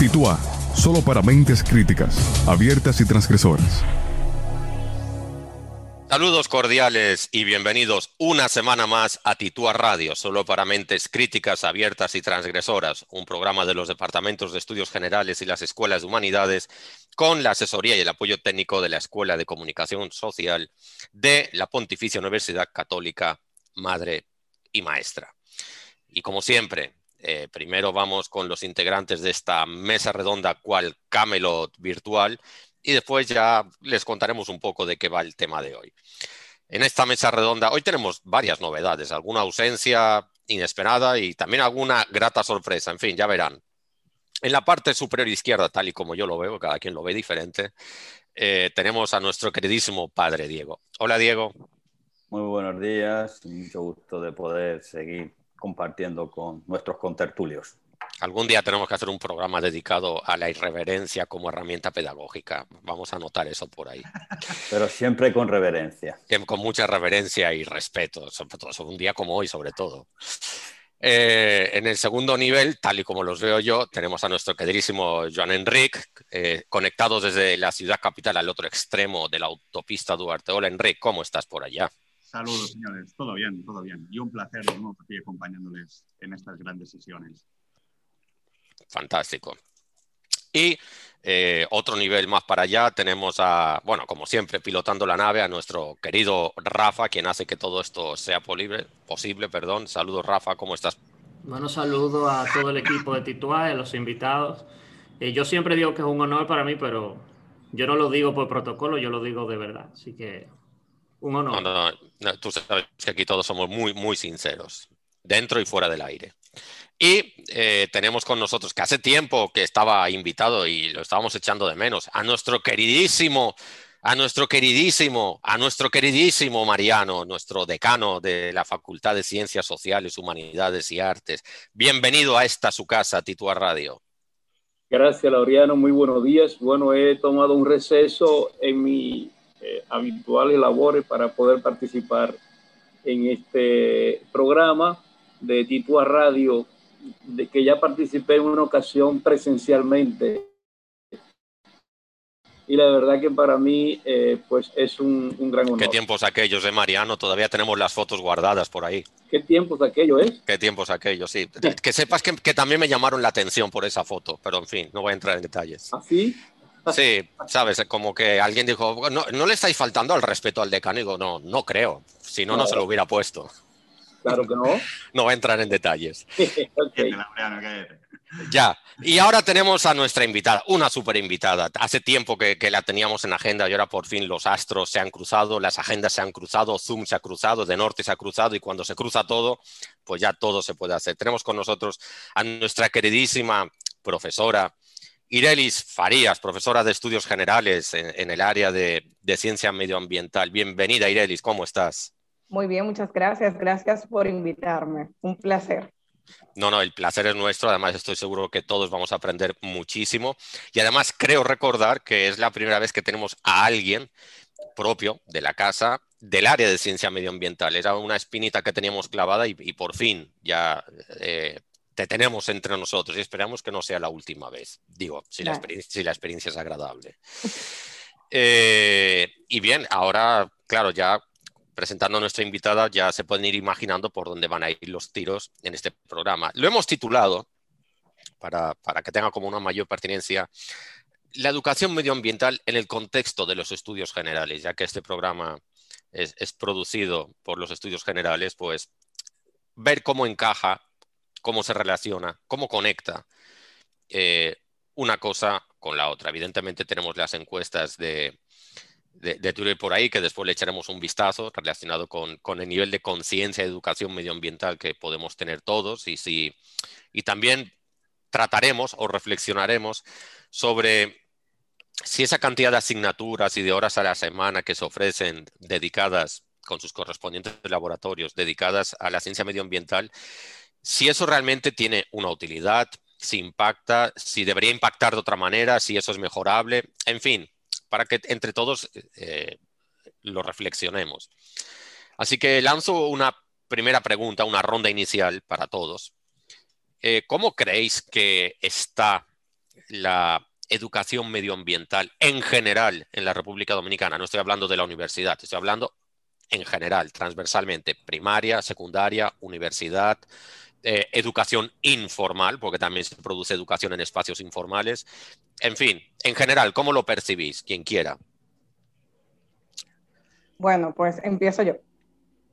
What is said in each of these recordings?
Titua, solo para mentes críticas, abiertas y transgresoras. Saludos cordiales y bienvenidos una semana más a Titúa Radio, solo para mentes críticas, abiertas y transgresoras, un programa de los departamentos de estudios generales y las escuelas de humanidades con la asesoría y el apoyo técnico de la Escuela de Comunicación Social de la Pontificia Universidad Católica, Madre y Maestra. Y como siempre, eh, primero vamos con los integrantes de esta mesa redonda, cual Camelot virtual, y después ya les contaremos un poco de qué va el tema de hoy. En esta mesa redonda, hoy tenemos varias novedades, alguna ausencia inesperada y también alguna grata sorpresa, en fin, ya verán. En la parte superior izquierda, tal y como yo lo veo, cada quien lo ve diferente, eh, tenemos a nuestro queridísimo padre Diego. Hola Diego. Muy buenos días, mucho gusto de poder seguir compartiendo con nuestros contertulios. Algún día tenemos que hacer un programa dedicado a la irreverencia como herramienta pedagógica. Vamos a anotar eso por ahí. Pero siempre con reverencia. Con mucha reverencia y respeto, sobre todo un día como hoy, sobre todo. Eh, en el segundo nivel, tal y como los veo yo, tenemos a nuestro queridísimo Joan Enric, eh, conectado desde la ciudad capital al otro extremo de la autopista Duarte. Hola Enric, ¿cómo estás por allá? Saludos, señores. Todo bien, todo bien. Y un placer de nuevo aquí acompañándoles en estas grandes sesiones. Fantástico. Y eh, otro nivel más para allá tenemos a, bueno, como siempre, pilotando la nave a nuestro querido Rafa, quien hace que todo esto sea posible. posible perdón. Saludos, Rafa, ¿cómo estás? Bueno, saludo a todo el equipo de Tituá, a los invitados. Eh, yo siempre digo que es un honor para mí, pero yo no lo digo por protocolo, yo lo digo de verdad. Así que un honor. No, no, tú sabes que aquí todos somos muy, muy sinceros, dentro y fuera del aire. Y eh, tenemos con nosotros, que hace tiempo que estaba invitado y lo estábamos echando de menos, a nuestro queridísimo, a nuestro queridísimo, a nuestro queridísimo Mariano, nuestro decano de la Facultad de Ciencias Sociales, Humanidades y Artes. Bienvenido a esta su casa, Titua Radio. Gracias, Laureano. Muy buenos días. Bueno, he tomado un receso en mi eh, habituales labores para poder participar en este programa de Titua Radio de que ya participé en una ocasión presencialmente. Y la verdad que para mí, eh, pues es un, gran honor. ¿Qué tiempos aquellos, de Mariano? Todavía tenemos las fotos guardadas por ahí. ¿Qué tiempos aquellos, eh? ¿Qué tiempos aquellos, sí? que sepas que, que, también me llamaron la atención por esa foto, pero en fin, no voy a entrar en detalles. ¿Ah, sí? Sí, sabes, como que alguien dijo, no, no le estáis faltando al respeto al decano. Y digo, no, no creo. Si no, no, no se lo hubiera puesto. Claro que no. no va a entrar en detalles. Ya, y ahora tenemos a nuestra invitada, una super invitada. Hace tiempo que, la teníamos en agenda y ahora por fin los astros se han cruzado, las agendas se han cruzado, Zoom se ha cruzado, de norte se ha cruzado y cuando se cruza todo, pues ya todo se puede hacer. Tenemos con nosotros a nuestra queridísima profesora Irelis Farías, profesora de estudios generales en, el área de, de ciencia medioambiental. Bienvenida Irelis, ¿cómo estás? Muy bien, muchas gracias. Gracias por invitarme. Un placer. No, no, el placer es nuestro. Además, estoy seguro que todos vamos a aprender muchísimo. Y además, creo recordar que es la primera vez que tenemos a alguien propio de la casa del área de ciencia medioambiental. Era una espinita que teníamos clavada y, por fin ya eh, te tenemos entre nosotros y esperamos que no sea la última vez. Digo, si, la, experiencia, es agradable. Eh, y bien, ahora, claro, ya presentando a nuestra invitada, ya se pueden ir imaginando por dónde van a ir los tiros en este programa. Lo hemos titulado, para, que tenga como una mayor pertinencia, la educación medioambiental en el contexto de los estudios generales, ya que este programa es, producido por los estudios generales, pues ver cómo encaja, cómo se relaciona, cómo conecta eh, una cosa con la otra. Evidentemente tenemos las encuestas de, de, Twitter por ahí, que después le echaremos un vistazo relacionado con, con el nivel de conciencia y educación medioambiental que podemos tener todos y, si, y también trataremos o reflexionaremos sobre si esa cantidad de asignaturas y de horas a la semana que se ofrecen dedicadas con sus correspondientes laboratorios, dedicadas a la ciencia medioambiental, si eso realmente tiene una utilidad, si impacta, si debería impactar de otra manera, si eso es mejorable, en fin, para que entre todos eh, lo reflexionemos. Así que lanzo una primera pregunta, una ronda inicial para todos. Eh, ¿Cómo creéis que está la educación medioambiental en general en la República Dominicana? No estoy hablando de la universidad, estoy hablando en general, transversalmente, primaria, secundaria, universidad, eh, educación informal, porque también se produce educación en espacios informales. En fin, en general, ¿cómo lo percibís? Quien quiera. Bueno, pues empiezo yo.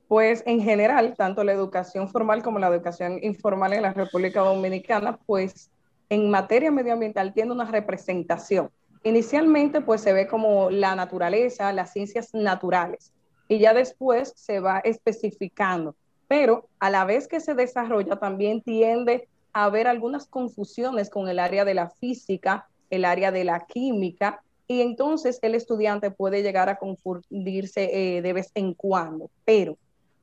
Pues en general, tanto la educación formal como la educación informal en la República Dominicana, pues en materia medioambiental tiene una representación. Inicialmente, pues se ve como la naturaleza, las ciencias naturales, y ya después se va especificando. Pero a la vez que se desarrolla, también tiende a haber algunas confusiones con el área de la física, el área de la química, y entonces el estudiante puede llegar a confundirse eh, de vez en cuando. Pero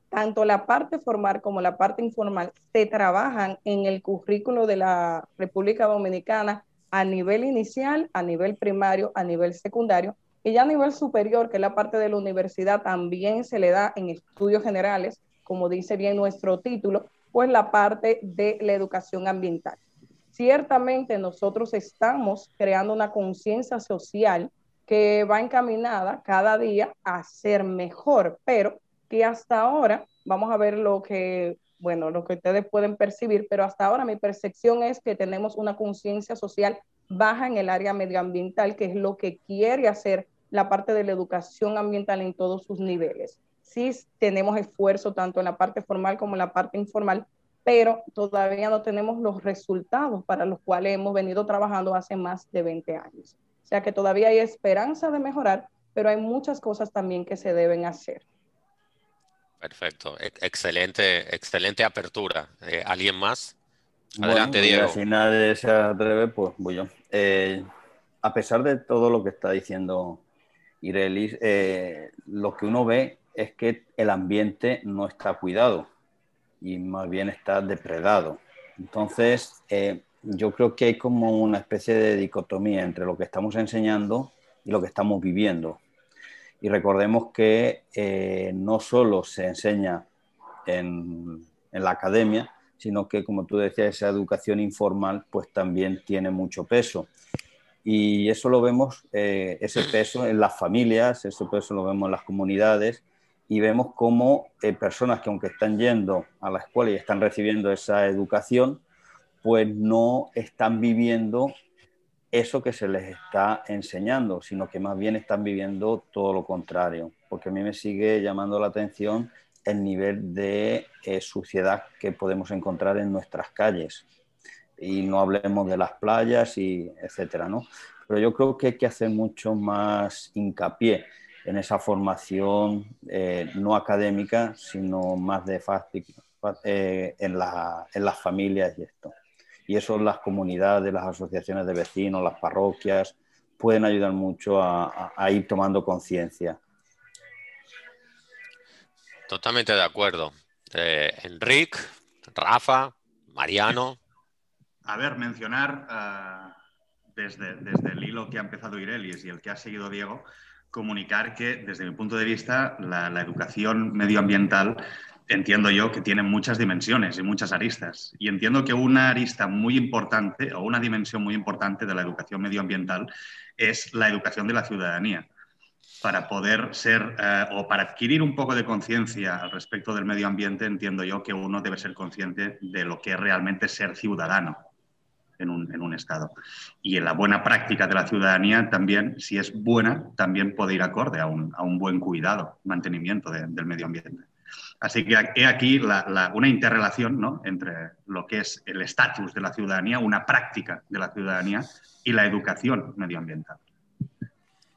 tanto la parte formal como la parte informal se trabajan en el currículo de la República Dominicana a nivel inicial, a nivel primario, a nivel secundario, y ya a nivel superior, que es la parte de la universidad, también se le da en estudios generales, como dice bien nuestro título, pues la parte de la educación ambiental. Ciertamente nosotros estamos creando una conciencia social que va encaminada cada día a ser mejor, pero que hasta ahora, vamos a ver lo que, bueno, lo que ustedes pueden percibir, pero hasta ahora mi percepción es que tenemos una conciencia social baja en el área medioambiental, que es lo que quiere hacer la parte de la educación ambiental en todos sus niveles. Sí tenemos esfuerzo tanto en la parte formal como en la parte informal, pero todavía no tenemos los resultados para los cuales hemos venido trabajando hace más de 20 años. O sea que todavía hay esperanza de mejorar, pero hay muchas cosas también que se deben hacer. Perfecto, excelente, excelente apertura. Eh, ¿Alguien más? Adelante, Diego. Si nadie se atreve, pues voy yo. Eh, a pesar de todo lo que está diciendo Irelis, eh, lo que uno ve es que el ambiente no está cuidado y más bien está depredado. Entonces, eh, yo creo que hay como una especie de dicotomía entre lo que estamos enseñando y lo que estamos viviendo. Y recordemos que eh, no solo se enseña en, en, la academia, sino que, como tú decías, esa educación informal pues también tiene mucho peso. Y eso lo vemos, eh, ese peso en las familias, ese peso lo vemos en las comunidades y vemos cómo eh, personas que aunque están yendo a la escuela y están recibiendo esa educación, pues no están viviendo eso que se les está enseñando, sino que más bien están viviendo todo lo contrario. Porque a mí me sigue llamando la atención el nivel de eh, suciedad que podemos encontrar en nuestras calles y no hablemos de las playas y etcétera, ¿no? Pero yo creo que hay que hacer mucho más hincapié en esa formación eh, no académica, sino más de eh, en, la, en, las familias y esto. Y eso las comunidades, las asociaciones de vecinos, las parroquias, pueden ayudar mucho a, a ir tomando conciencia. Totalmente de acuerdo. Eh, Enrique, Rafa, Mariano, a ver, mencionar uh, desde, desde, el hilo que ha empezado Irelis y el que ha seguido Diego, comunicar que desde mi punto de vista la, educación medioambiental entiendo yo que tiene muchas dimensiones y muchas aristas. Y entiendo que una arista muy importante o una dimensión muy importante de la educación medioambiental es la educación de la ciudadanía para poder ser eh, o para adquirir un poco de conciencia al respecto del medio ambiente, entiendo yo que uno debe ser consciente de lo que es realmente ser ciudadano en un, Estado. Y en la buena práctica de la ciudadanía también, si es buena, también puede ir acorde a un, buen cuidado, mantenimiento del medio ambiente. Así que he aquí una interrelación ¿no? entre lo que es el estatus de la ciudadanía, una práctica de la ciudadanía y la educación medioambiental.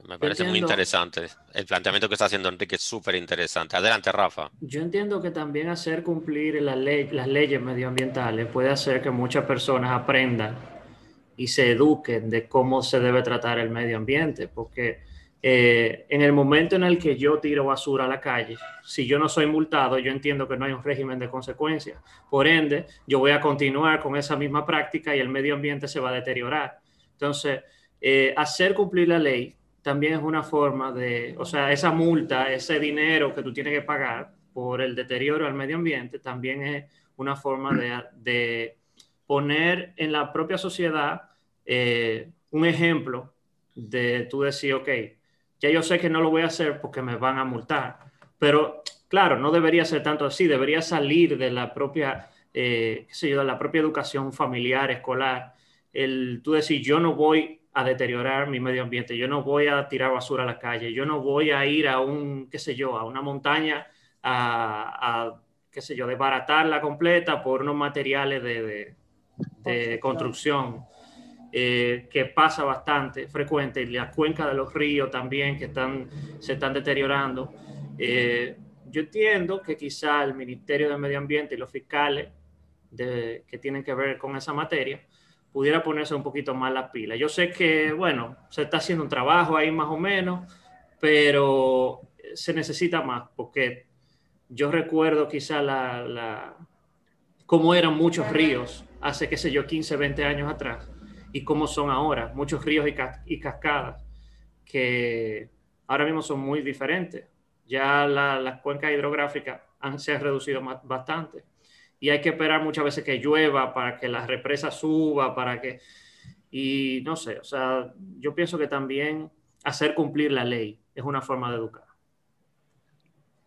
Me parece muy interesante. El planteamiento que está haciendo Enrique es súper interesante. Adelante, Rafa. Yo entiendo que también hacer cumplir la ley, las leyes medioambientales puede hacer que muchas personas aprendan y se eduquen de cómo se debe tratar el medio ambiente, porque eh, en el momento en el que yo tiro basura a la calle, si yo no soy multado, yo entiendo que no hay un régimen de consecuencias. Por ende, yo voy a continuar con esa misma práctica y el medio ambiente se va a deteriorar. Entonces, eh, hacer cumplir la ley también es una forma de, o sea, esa multa, ese dinero que tú tienes que pagar por el deterioro al medio ambiente, también es una forma de, de poner en la propia sociedad eh, un ejemplo de tú decir, ok, ya yo sé que no lo voy a hacer porque me van a multar, pero claro, no debería ser tanto así, debería salir de la propia, eh, qué sé yo, de la propia educación familiar, escolar, el tú decir, yo no voy a deteriorar mi medio ambiente, yo no voy a tirar basura a la calle, yo no voy a ir a un, qué sé yo, a una montaña a, a qué sé yo, desbaratarla completa por unos materiales de, de, construcción. Eh, que pasa bastante frecuente, y las cuencas de los ríos también que están, se están deteriorando. Eh, yo entiendo que quizá el Ministerio de Medio Ambiente y los fiscales de, que tienen que ver con esa materia pudiera ponerse un poquito más la pila. Yo sé que, bueno, se está haciendo un trabajo ahí más o menos, pero se necesita más, porque yo recuerdo quizá la, cómo eran muchos ríos hace, qué sé yo, 15, 20 años atrás y cómo son ahora, muchos ríos y, cascadas que ahora mismo son muy diferentes. Ya las cuencas hidrográficas se han reducido bastante y hay que esperar muchas veces que llueva para que la represa suba, para que... Y no sé, o sea, yo pienso que también hacer cumplir la ley es una forma de educar.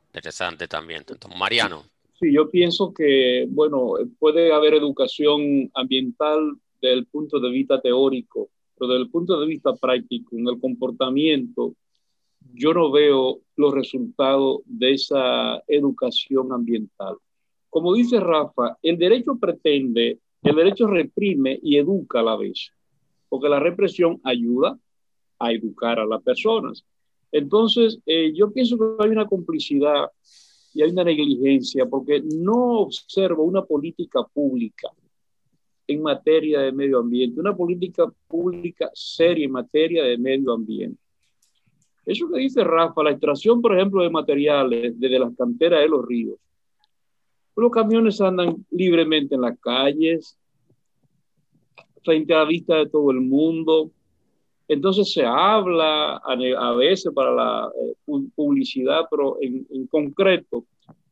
Interesante también. Mariano. Sí, yo pienso que, bueno, puede haber educación ambiental desde el punto de vista teórico, pero desde el punto de vista práctico, en el comportamiento, yo no veo los resultados de esa educación ambiental. Como dice Rafa, el derecho pretende, el derecho reprime y educa a la vez, porque la represión ayuda a educar a las personas. Entonces, eh, yo pienso que hay una complicidad y hay una negligencia porque no observo una política pública en materia de medio ambiente, una política pública seria en materia de medio ambiente. Eso que dice Rafa, la extracción, por ejemplo, de materiales desde las canteras de los ríos. Los camiones andan libremente en las calles, frente a la vista de todo el mundo, entonces se habla a, veces para la eh, publicidad, pero en, concreto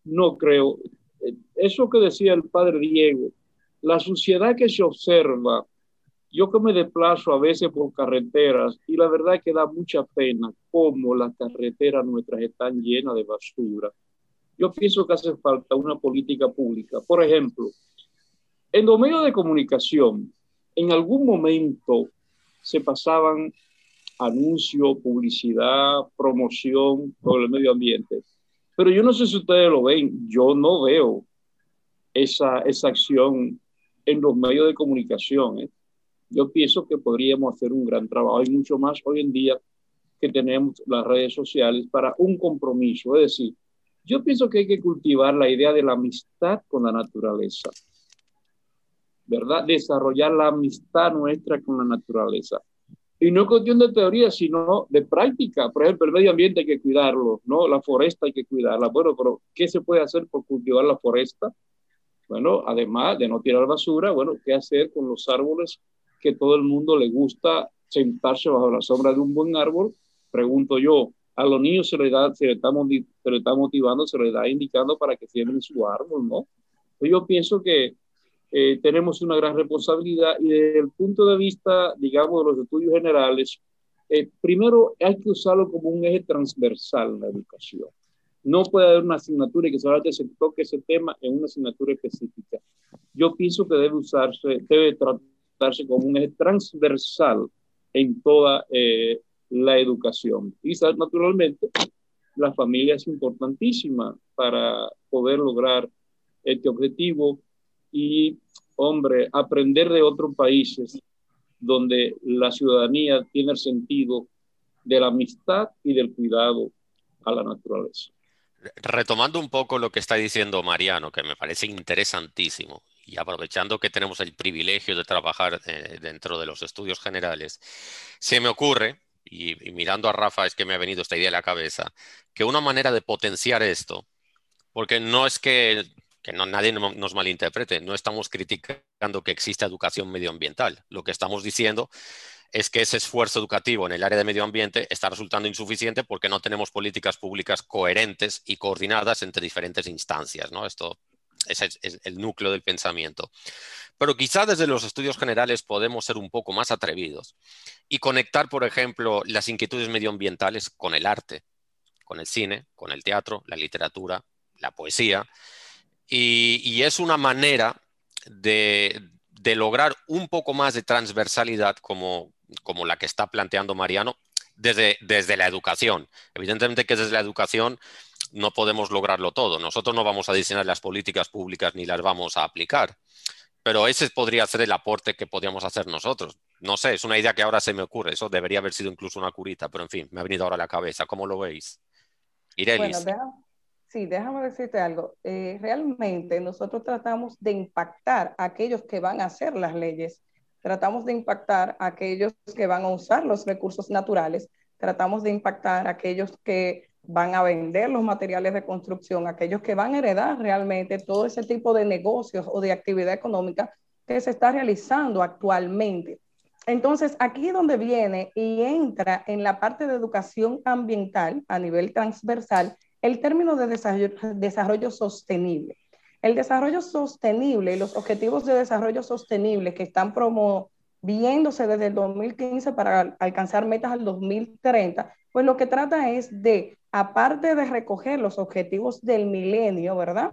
no creo. Eh, eso que decía el padre Diego, la suciedad que se observa, yo que me desplazo a veces por carreteras y la verdad que da mucha pena cómo las carreteras nuestras están llenas de basura. Yo pienso que hace falta una política pública. Por ejemplo, en los medios de comunicación, en algún momento se pasaban anuncios, publicidad, promoción sobre el medio ambiente. Pero yo no sé si ustedes lo ven, yo no veo esa, esa acción en los medios de comunicación. ¿eh? Yo pienso que podríamos hacer un gran trabajo. Hay mucho más hoy en día que tenemos las redes sociales para un compromiso. Es decir, yo pienso que hay que cultivar la idea de la amistad con la naturaleza. ¿verdad? Desarrollar la amistad nuestra con la naturaleza. Y no es cuestión de teoría, sino de práctica. Por ejemplo, el medio ambiente hay que cuidarlo, ¿no? La foresta hay que cuidarla. Bueno, pero ¿qué se puede hacer por cultivar la foresta? Bueno, además de no tirar basura, bueno, ¿qué hacer con los árboles que todo el mundo le gusta sentarse bajo la sombra de un buen árbol? Pregunto yo, a los niños se les, da, se les, está, se les está motivando, se les está indicando para que siembren su árbol, ¿no? Yo pienso que eh, tenemos una gran responsabilidad y desde el punto de vista, digamos, de los estudios generales, eh, primero hay que usarlo como un eje transversal en la educación. No puede haber una asignatura y que solamente se toque ese tema en una asignatura específica. Yo pienso que debe usarse, debe tratarse como un eje transversal en toda eh, la educación. Y naturalmente, la familia es importantísima para poder lograr este objetivo y, hombre, aprender de otros países donde la ciudadanía tiene el sentido de la amistad y del cuidado a la naturaleza. Retomando un poco lo que está diciendo Mariano, que me parece interesantísimo, y aprovechando que tenemos el privilegio de trabajar eh, dentro de los estudios generales, se me ocurre, y, mirando a Rafa es que me ha venido esta idea a la cabeza, que una manera de potenciar esto, porque no es que que no, nadie nos malinterprete, no estamos criticando que exista educación medioambiental. Lo que estamos diciendo es que ese esfuerzo educativo en el área de medio ambiente está resultando insuficiente porque no tenemos políticas públicas coherentes y coordinadas entre diferentes instancias. ¿no? Esto ese es el núcleo del pensamiento. Pero quizá desde los estudios generales podemos ser un poco más atrevidos y conectar, por ejemplo, las inquietudes medioambientales con el arte, con el cine, con el teatro, la literatura, la poesía. Y, es una manera de, lograr un poco más de transversalidad como, como la que está planteando Mariano desde, desde la educación. Evidentemente que desde la educación no podemos lograrlo todo. Nosotros no vamos a diseñar las políticas públicas ni las vamos a aplicar pero ese podría ser el aporte que podríamos hacer nosotros. No sé, es una idea que ahora se me ocurre. Eso debería haber sido incluso una curita, pero en fin, me ha venido ahora a la cabeza. ¿Cómo lo veis? Irelis. Bueno, sí, déjame decirte algo. Eh, realmente nosotros tratamos de impactar a aquellos que van a hacer las leyes. Tratamos de impactar a aquellos que van a usar los recursos naturales. Tratamos de impactar a aquellos que van a vender los materiales de construcción, aquellos que van a heredar realmente todo ese tipo de negocios o de actividad económica que se está realizando actualmente. Entonces, aquí es donde viene y entra en la parte de educación ambiental a nivel transversal el término de desarrollo, sostenible. El desarrollo sostenible y los objetivos de desarrollo sostenible que están promoviéndose desde el 2015 para alcanzar metas al 2030, pues lo que trata es de aparte de recoger los objetivos del milenio, ¿verdad?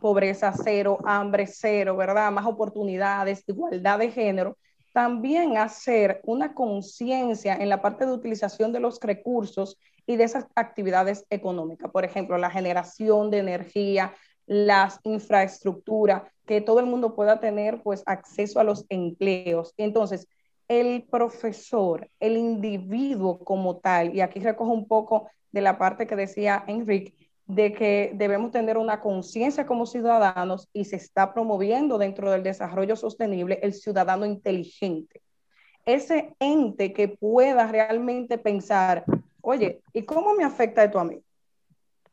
Pobreza cero, hambre cero, ¿verdad? Más oportunidades, igualdad de género, también hacer una conciencia en la parte de utilización de los recursos y de esas actividades económicas. Por ejemplo, la generación de energía, las infraestructuras, que todo el mundo pueda tener pues acceso a los empleos. Entonces, el profesor, el individuo como tal, y aquí recojo un poco de la parte que decía Enrique, de que debemos tener una conciencia como ciudadanos y se está promoviendo dentro del desarrollo sostenible el ciudadano inteligente. Ese ente que pueda realmente pensar, oye, ¿y cómo me afecta esto a mí?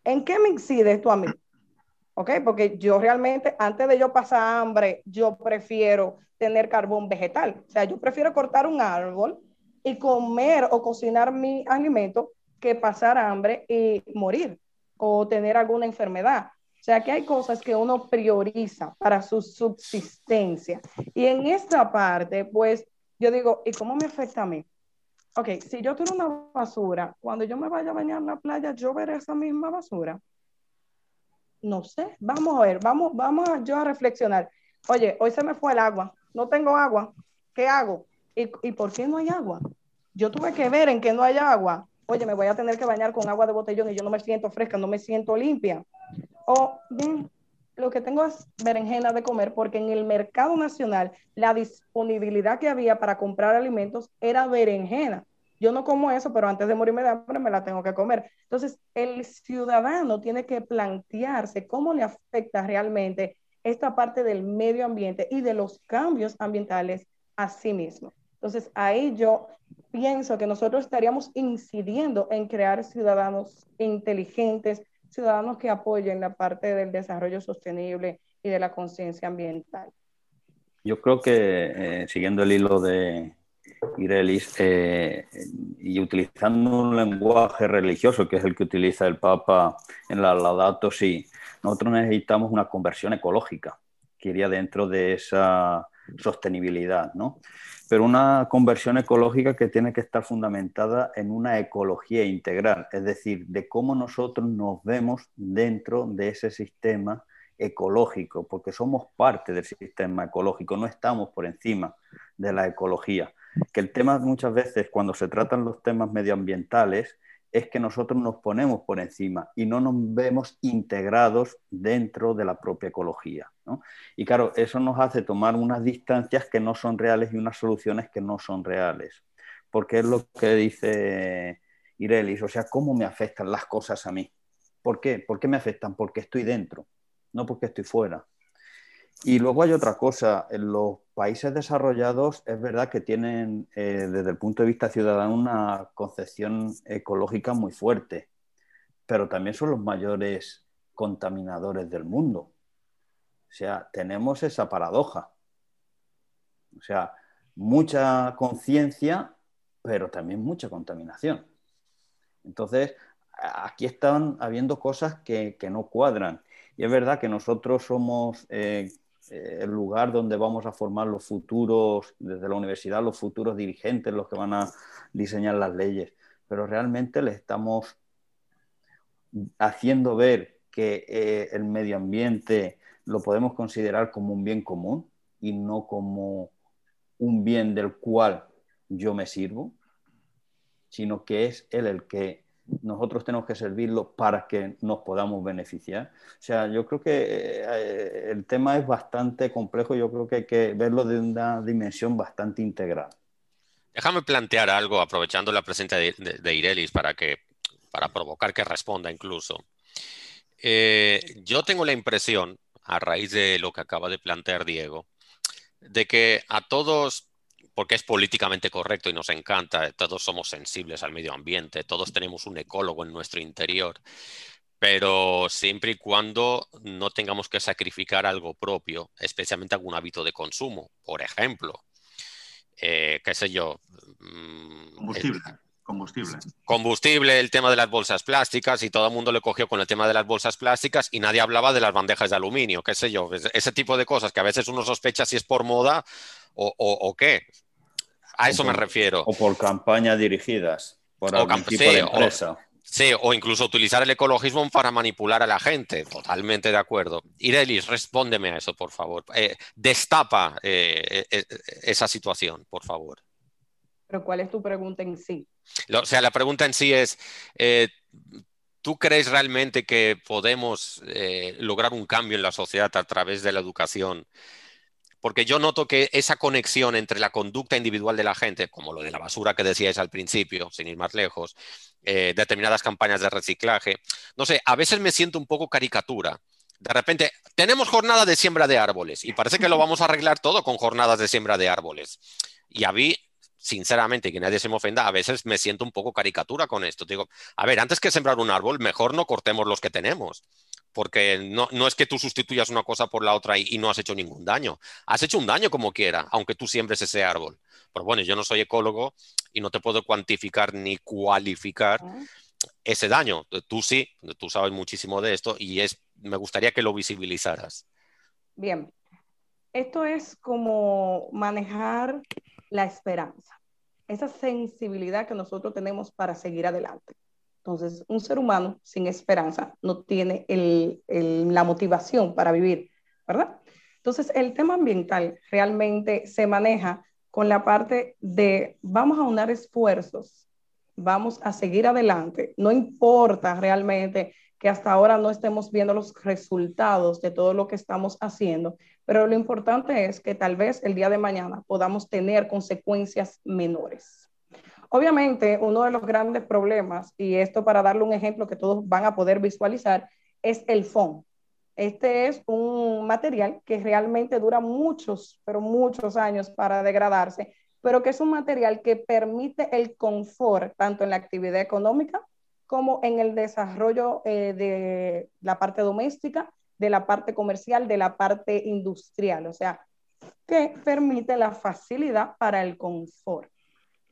¿En qué me incide esto a mí? ¿Ok? Porque yo realmente, antes de yo pasar hambre, yo prefiero tener carbón vegetal. O sea, yo prefiero cortar un árbol y comer o cocinar mi alimento que pasar hambre y morir o tener alguna enfermedad. O sea que hay cosas que uno prioriza para su subsistencia. Y en esta parte, pues yo digo, ¿y cómo me afecta a mí? Ok, si yo tengo una basura, cuando yo me vaya a bañar en la playa, yo veré esa misma basura. No sé, vamos a ver, vamos, vamos yo a reflexionar. Oye, hoy se me fue el agua, no tengo agua, ¿qué hago? ¿Y, ¿Y por qué no hay agua? Yo tuve que ver en que no hay agua oye, me voy a tener que bañar con agua de botellón y yo no me siento fresca, no me siento limpia. O bien, lo que tengo es berenjena de comer porque en el mercado nacional la disponibilidad que había para comprar alimentos era berenjena. Yo no como eso, pero antes de morirme de hambre me la tengo que comer. Entonces, el ciudadano tiene que plantearse cómo le afecta realmente esta parte del medio ambiente y de los cambios ambientales a sí mismo. Entonces, ahí yo pienso que nosotros estaríamos incidiendo en crear ciudadanos inteligentes, ciudadanos que apoyen la parte del desarrollo sostenible y de la conciencia ambiental. Yo creo que, eh, siguiendo el hilo de Irelis, eh, y utilizando un lenguaje religioso, que es el que utiliza el Papa en la Laudato Si, nosotros necesitamos una conversión ecológica, que iría dentro de esa sostenibilidad, ¿no? pero una conversión ecológica que tiene que estar fundamentada en una ecología integral, es decir, de cómo nosotros nos vemos dentro de ese sistema ecológico, porque somos parte del sistema ecológico, no estamos por encima de la ecología. Que el tema muchas veces, cuando se tratan los temas medioambientales, es que nosotros nos ponemos por encima y no nos vemos integrados dentro de la propia ecología. Y claro, eso nos hace tomar unas distancias que no son reales y unas soluciones que no son reales. Porque es lo que dice Irelis, o sea, ¿cómo me afectan las cosas a mí? ¿Por qué? ¿Por qué me afectan? Porque estoy dentro, no porque estoy fuera. Y luego hay otra cosa, en los países desarrollados es verdad que tienen eh, desde el punto de vista ciudadano una concepción ecológica muy fuerte, pero también son los mayores contaminadores del mundo. O sea, tenemos esa paradoja. O sea, mucha conciencia, pero también mucha contaminación. Entonces, aquí están habiendo cosas que, que no cuadran. Y es verdad que nosotros somos eh, eh, el lugar donde vamos a formar los futuros, desde la universidad, los futuros dirigentes, los que van a diseñar las leyes, pero realmente le estamos haciendo ver que eh, el medio ambiente lo podemos considerar como un bien común y no como un bien del cual yo me sirvo, sino que es él el que nosotros tenemos que servirlo para que nos podamos beneficiar. O sea, yo creo que eh, el tema es bastante complejo, yo creo que hay que verlo de una dimensión bastante integral. Déjame plantear algo aprovechando la presencia de, Irelis para, que, para provocar que responda incluso. Eh, yo tengo la impresión, a raíz de lo que acaba de plantear Diego, de que a todos porque es políticamente correcto y nos encanta, todos somos sensibles al medio ambiente, todos tenemos un ecólogo en nuestro interior, pero siempre y cuando no tengamos que sacrificar algo propio, especialmente algún hábito de consumo, por ejemplo, eh, qué sé yo. Mm, combustible. combustible. Combustible, el tema de las bolsas plásticas y todo el mundo le cogió con el tema de las bolsas plásticas y nadie hablaba de las bandejas de aluminio, qué sé yo, ese tipo de cosas que a veces uno sospecha si es por moda o, o qué. A eso me refiero. O por campañas dirigidas por algún tipo de empresa. sí, o incluso utilizar el ecologismo para manipular a la gente. Totalmente de acuerdo. Irelis, respóndeme a eso, por favor. Eh, destapa eh, eh, esa situación, por favor. Pero ¿cuál es tu pregunta en sí? o sea, la pregunta en sí es, ¿tú crees realmente que podemos lograr un cambio en la sociedad a través de la educación? Porque yo noto que esa conexión entre la conducta individual de la gente, como lo de la basura que decíais al principio, sin ir más lejos, eh, determinadas campañas de reciclaje, no sé, a veces me siento un poco caricatura. De repente, tenemos jornada de siembra de árboles y parece que lo vamos a arreglar todo con jornadas de siembra de árboles. Y a mí, sinceramente, que nadie se me ofenda, a veces me siento un poco caricatura con esto. Digo, a ver, antes que sembrar un árbol, mejor no cortemos los que tenemos porque no, es que tú sustituyas una cosa por la otra y, no has hecho ningún daño. Has hecho un daño como quiera, aunque tú siembres ese árbol. Pero bueno, yo no soy ecólogo y no te puedo cuantificar ni cualificar ese daño. Tú sí, tú sabes muchísimo de esto y es, me gustaría que lo visibilizaras. Bien, esto es como manejar la esperanza, esa sensibilidad que nosotros tenemos para seguir adelante. Entonces, un ser humano sin esperanza no tiene la motivación para vivir, ¿verdad? Entonces, el tema ambiental realmente se maneja con la parte de vamos a unar esfuerzos, vamos a seguir adelante, no importa realmente que hasta ahora no estemos viendo los resultados de todo lo que estamos haciendo, pero lo importante es que tal vez el día de mañana podamos tener consecuencias menores. Obviamente, uno de los grandes problemas, y esto para darle un ejemplo que todos van a poder visualizar, es el foam. Este es un material que realmente dura muchos, pero muchos años para degradarse, pero que es un material que permite el confort tanto en la actividad económica como en el desarrollo eh, de la parte doméstica, de la parte comercial, de la parte industrial, o sea, que permite la facilidad para el confort.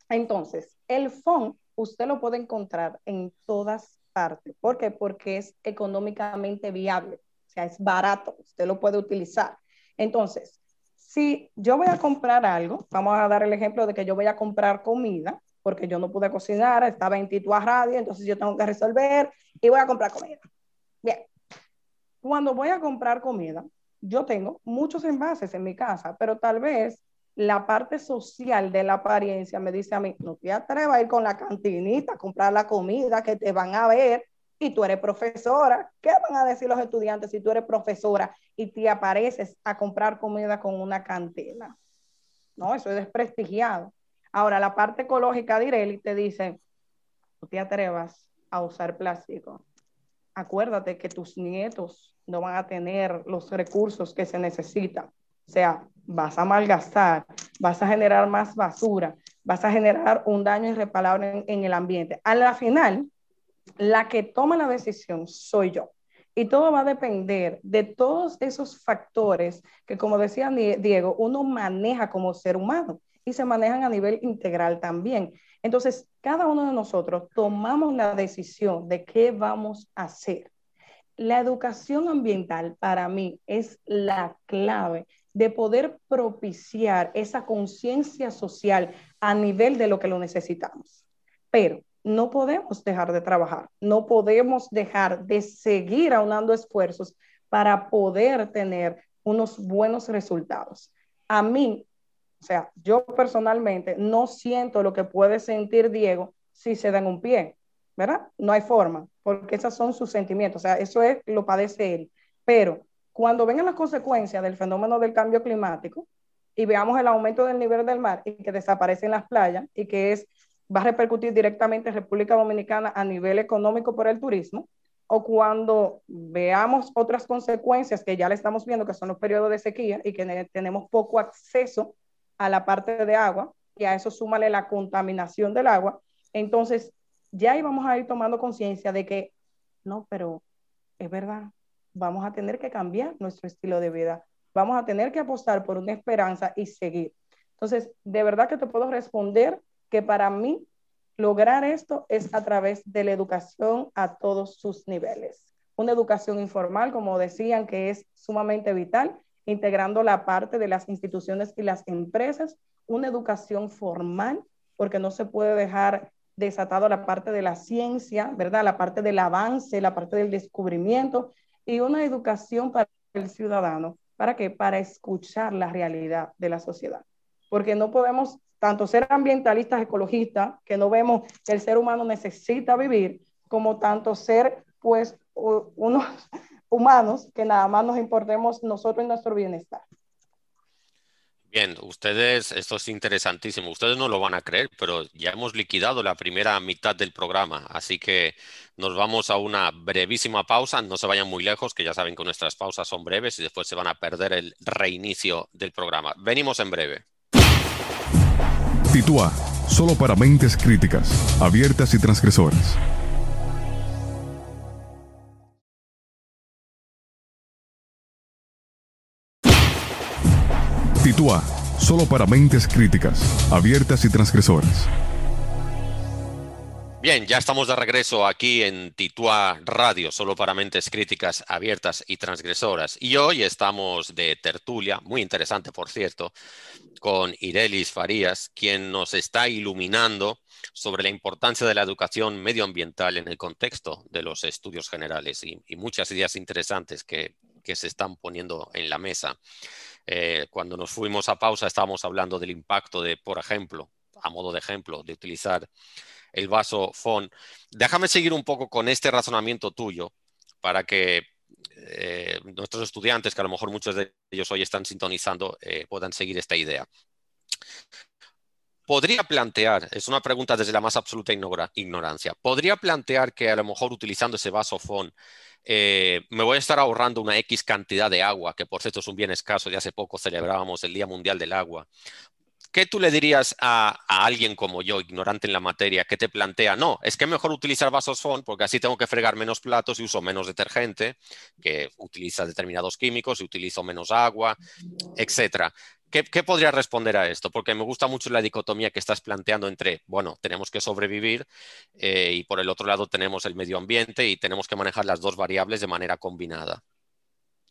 Entonces, el fondo usted lo puede encontrar en todas partes. ¿Por qué? Porque es económicamente viable, o sea, es barato, usted lo puede utilizar. Entonces, si yo voy a comprar algo, vamos a dar el ejemplo de que yo voy a comprar comida, porque yo no pude cocinar, estaba en Tito a Radio, entonces yo tengo que resolver y voy a comprar comida. Bien, cuando voy a comprar comida, yo tengo muchos envases en mi casa, pero tal vez la parte social de la apariencia me dice a mí, no te atrevas a ir con la cantinita a comprar la comida que te van a ver y tú eres profesora. ¿Qué van a decir los estudiantes si tú eres profesora y te apareces a comprar comida con una cantina? No, eso es desprestigiado. Ahora, la parte ecológica de Ireli te dice, no te atrevas a usar plástico. Acuérdate que tus nietos no van a tener los recursos que se necesitan. O sea, vas a malgastar, vas a generar más basura, vas a generar un daño irreparable en, el ambiente. A la final, la que toma la decisión soy yo. Y todo va a depender de todos esos factores que, como decía Diego, uno maneja como ser humano y se manejan a nivel integral también. Entonces, cada uno de nosotros tomamos la decisión de qué vamos a hacer. la educación ambiental para mí es la clave de poder propiciar esa conciencia social a nivel de lo que lo necesitamos. Pero no podemos dejar de trabajar, no podemos dejar de seguir aunando esfuerzos para poder tener unos buenos resultados. A mí, o sea, yo personalmente no siento lo que puede sentir Diego si se dan un pie, ¿verdad? No hay forma, porque esos son sus sentimientos, o sea, eso es, lo padece él. Pero cuando vengan las consecuencias del fenómeno del cambio climático y veamos el aumento del nivel del mar y que desaparecen las playas y que es, va a repercutir directamente en República Dominicana a nivel económico por el turismo, o cuando veamos otras consecuencias que ya le estamos viendo, que son los periodos de sequía y que tenemos poco acceso a la parte de agua, y a eso súmale la contaminación del agua, entonces ya ahí vamos a ir tomando conciencia de que, no, pero es verdad, vamos a tener que cambiar nuestro estilo de vida, vamos a tener que apostar por una esperanza y seguir. Entonces, de verdad que te puedo responder que para mí lograr esto es a través de la educación a todos sus niveles. Una educación informal, como decían, que es sumamente vital, integrando la parte de las instituciones y las empresas, una educación formal, porque no se puede dejar desatado la parte de la ciencia, ¿verdad? La parte del avance, la parte del descubrimiento y una educación para el ciudadano. ¿Para qué? Para escuchar la realidad de la sociedad. Porque no podemos tanto ser ambientalistas, ecologistas, que no vemos que el ser humano necesita vivir, como tanto ser, pues, unos humanos que nada más nos importemos nosotros y nuestro bienestar. Bien, ustedes, esto es interesantísimo, ustedes no lo van a creer, pero ya hemos liquidado la primera mitad del programa, así que nos vamos a una brevísima pausa, no se vayan muy lejos, que ya saben que nuestras pausas son breves y después se van a perder el reinicio del programa. Venimos en breve. Titúa, solo para mentes críticas, abiertas y transgresoras. Solo para mentes críticas, abiertas y transgresoras. Bien, ya estamos de regreso aquí en Titua Radio, solo para mentes críticas, abiertas y transgresoras. Y hoy estamos de tertulia, muy interesante por cierto, con Irelis Farías, quien nos está iluminando sobre la importancia de la educación medioambiental en el contexto de los estudios generales y, muchas ideas interesantes que se están poniendo en la mesa. Eh, cuando nos fuimos a pausa estábamos hablando del impacto de, por ejemplo, a modo de ejemplo, de utilizar el vaso FON. Déjame seguir un poco con este razonamiento tuyo para que eh, nuestros estudiantes, que a lo mejor muchos de ellos hoy están sintonizando, eh, puedan seguir esta idea. Podría plantear, es una pregunta desde la más absoluta ignorancia, podría plantear que a lo mejor utilizando ese vaso FON eh, me voy a estar ahorrando una X cantidad de agua, que por cierto es un bien escaso, ya hace poco celebrábamos el Día Mundial del Agua. ¿Qué tú le dirías a, alguien como yo, ignorante en la materia, que te plantea, no, es que mejor utilizar vasos FON porque así tengo que fregar menos platos y uso menos detergente, que utiliza determinados químicos y utilizo menos agua, etcétera? ¿Qué, podría responder a esto? Porque me gusta mucho la dicotomía que estás planteando entre, bueno, tenemos que sobrevivir eh, y por el otro lado tenemos el medio ambiente y tenemos que manejar las dos variables de manera combinada.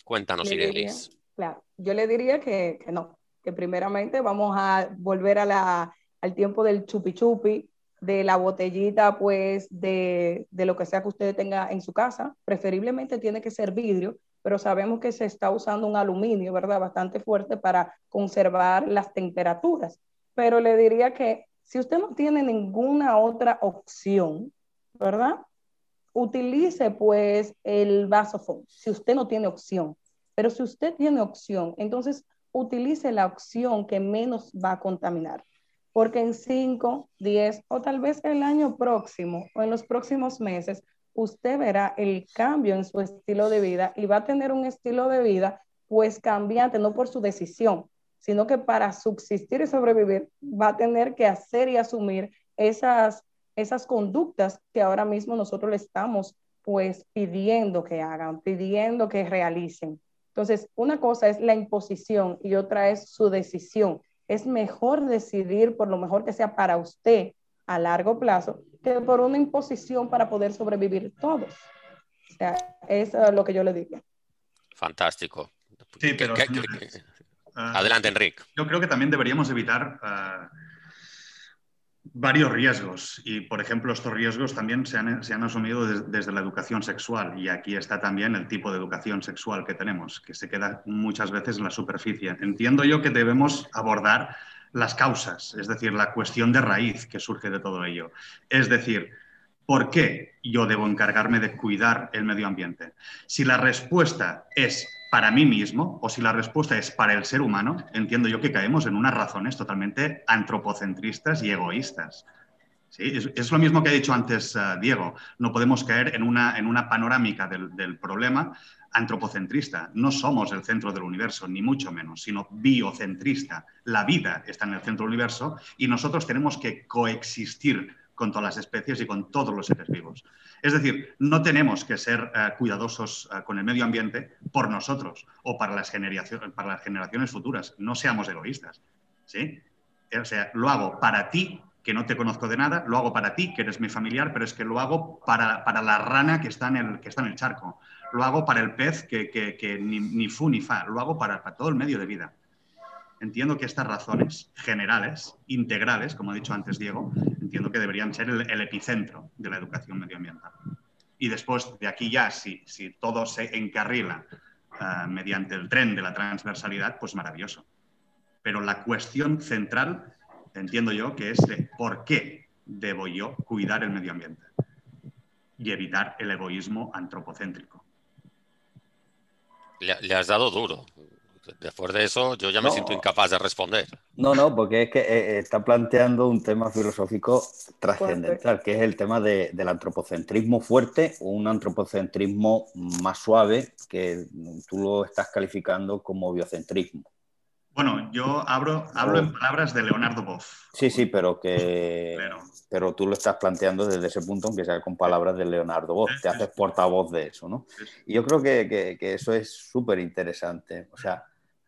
Cuéntanos, Irelis. Claro, yo le diría que, no, que primeramente vamos a volver a al tiempo del chupi chupi, de la botellita, pues, de, de lo que sea que usted tenga en su casa. Preferiblemente tiene que ser vidrio, pero sabemos que se está usando un aluminio, ¿verdad? Bastante fuerte para conservar las temperaturas. Pero le diría que si usted no tiene ninguna otra opción, ¿verdad? Utilice pues el vasofón, si usted no tiene opción. Pero si usted tiene opción, entonces utilice la opción que menos va a contaminar. Porque en 5, 10 o tal vez el año próximo o en los próximos meses usted verá el cambio en su estilo de vida y va a tener un estilo de vida pues cambiante, no por su decisión, sino que para subsistir y sobrevivir va a tener que hacer y asumir esas, esas conductas que ahora mismo nosotros le estamos pues pidiendo que hagan, pidiendo que realicen. Entonces, una cosa es la imposición y otra es su decisión. Es mejor decidir por lo mejor que sea para usted a largo plazo que por una imposición para poder sobrevivir todos. O sea, Es uh, lo que yo le digo. Fantástico. Sí, pero, ¿Qué- qué- qué- Ah, Adelante, Enrique. Yo creo que también deberíamos evitar ah, varios riesgos y, por ejemplo, estos riesgos también se han, se han asumido des- desde la educación sexual y aquí está también el tipo de educación sexual que tenemos, que se queda muchas veces en la superficie. Entiendo yo que debemos abordar las causas, es decir, la cuestión de raíz que surge de todo ello. Es decir, ¿por qué yo debo encargarme de cuidar el medio ambiente? Si la respuesta es para mí mismo o si la respuesta es para el ser humano, entiendo yo que caemos en unas razones totalmente antropocentristas y egoístas. Sí, es, lo mismo que ha dicho antes eh, Diego. No podemos caer en una, en una panorámica del, del problema antropocentrista. No somos el centro del universo, ni mucho menos, sino biocentrista. La vida está en el centro del universo y nosotros tenemos que coexistir con todas las especies y con todos los seres vivos. Es decir, no tenemos que ser eh, cuidadosos eh, con el medio ambiente por nosotros o para las, para las generaciones futuras. No seamos egoístas. ¿sí? O sea, lo hago para ti, que no te conozco de nada, lo hago para ti, que eres mi familiar, pero es que lo hago para, para la rana que está, en el, que está en el charco. Lo hago para el pez que, que- que ni, ni fu ni fa. Lo hago para, para todo el medio de vida. Entiendo que estas razones generales, integrales, como ha dicho antes Diego, entiendo que deberían ser el, epicentro de la educación medioambiental. Y después de aquí ya, si, si todo se encarrila ah, mediante el tren de la transversalidad, pues maravilloso. Pero la cuestión central, entiendo yo, que es de por qué debo yo cuidar el medio ambiente y evitar el egoísmo antropocéntrico. Le has dado duro. Después de eso, yo ya me No. siento incapaz de responder. No, no, porque es que eh, eh, está planteando un tema filosófico trascendental, que es el tema de- del antropocentrismo fuerte o un antropocentrismo más suave, que tú lo estás calificando como biocentrismo. Bueno, yo abro, hablo en palabras de Leonardo Boff. Sí, sí, pero que Pero, pero tú lo estás planteando desde ese punto, aunque sea con palabras de Leonardo Boff, te haces portavoz de eso, ¿no? Y yo creo que, que- que eso es súper interesante, o sea,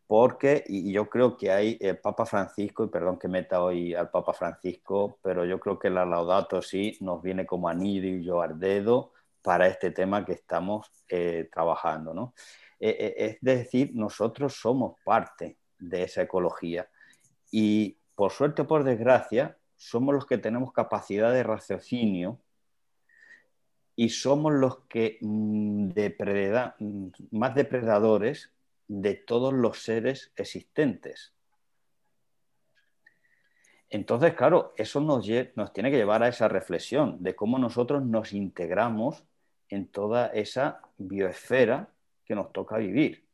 porque, y yo creo que hay el Papa Francisco, y perdón que meta hoy al Papa Francisco, pero yo creo que la Laudato sí nos viene como anillo al dedo para este tema que estamos eh, trabajando, ¿no? Eh, eh, es decir, nosotros somos parte de esa ecología y por suerte o por desgracia somos los que tenemos capacidad de raciocinio y somos los que mm, mm, más depredadores de todos los seres existentes. Entonces, claro, eso nos, nos tiene que llevar a esa reflexión de cómo nosotros nos integramos en toda esa bioesfera que nos toca vivir,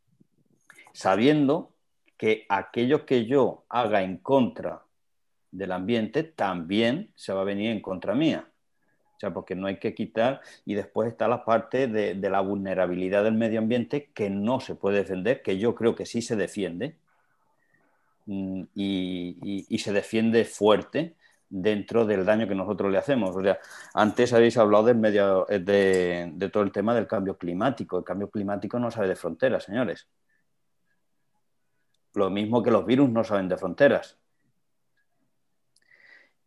sabiendo que aquello que yo haga en contra del ambiente también se va a venir en contra mía. O sea, porque no hay que quitar, y después está la parte de, la vulnerabilidad del medio ambiente que no se puede defender, que yo creo que sí se defiende, mm, y se defiende fuerte dentro del daño que nosotros le hacemos. O sea, antes habéis hablado del medio, eh, de, de todo el tema del cambio climático. El cambio climático no sabe de fronteras, señores. Lo mismo que los virus no saben de fronteras.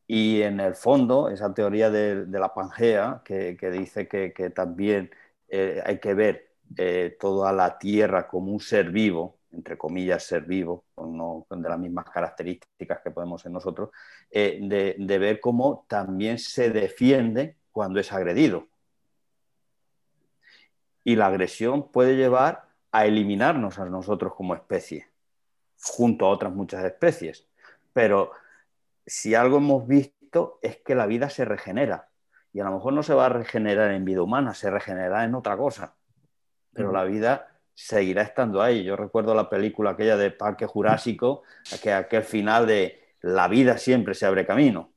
Y en el fondo, esa teoría de, la Pangea, que, dice que, también eh, hay que ver eh, toda la Tierra como un ser vivo, entre comillas, ser vivo, no- de las mismas características que podemos ser nosotros, eh, de ver cómo también se defiende cuando es agredido. Y la agresión puede llevar a eliminarnos a nosotros como especie, junto a otras muchas especies. Pero si algo hemos visto es que la vida se regenera. Y a lo mejor no se va a regenerar en vida humana, se regenerará en otra cosa. Pero la vida seguirá estando ahí. Yo recuerdo la película aquella de Parque Jurásico, que aquel final de la vida siempre se abre camino.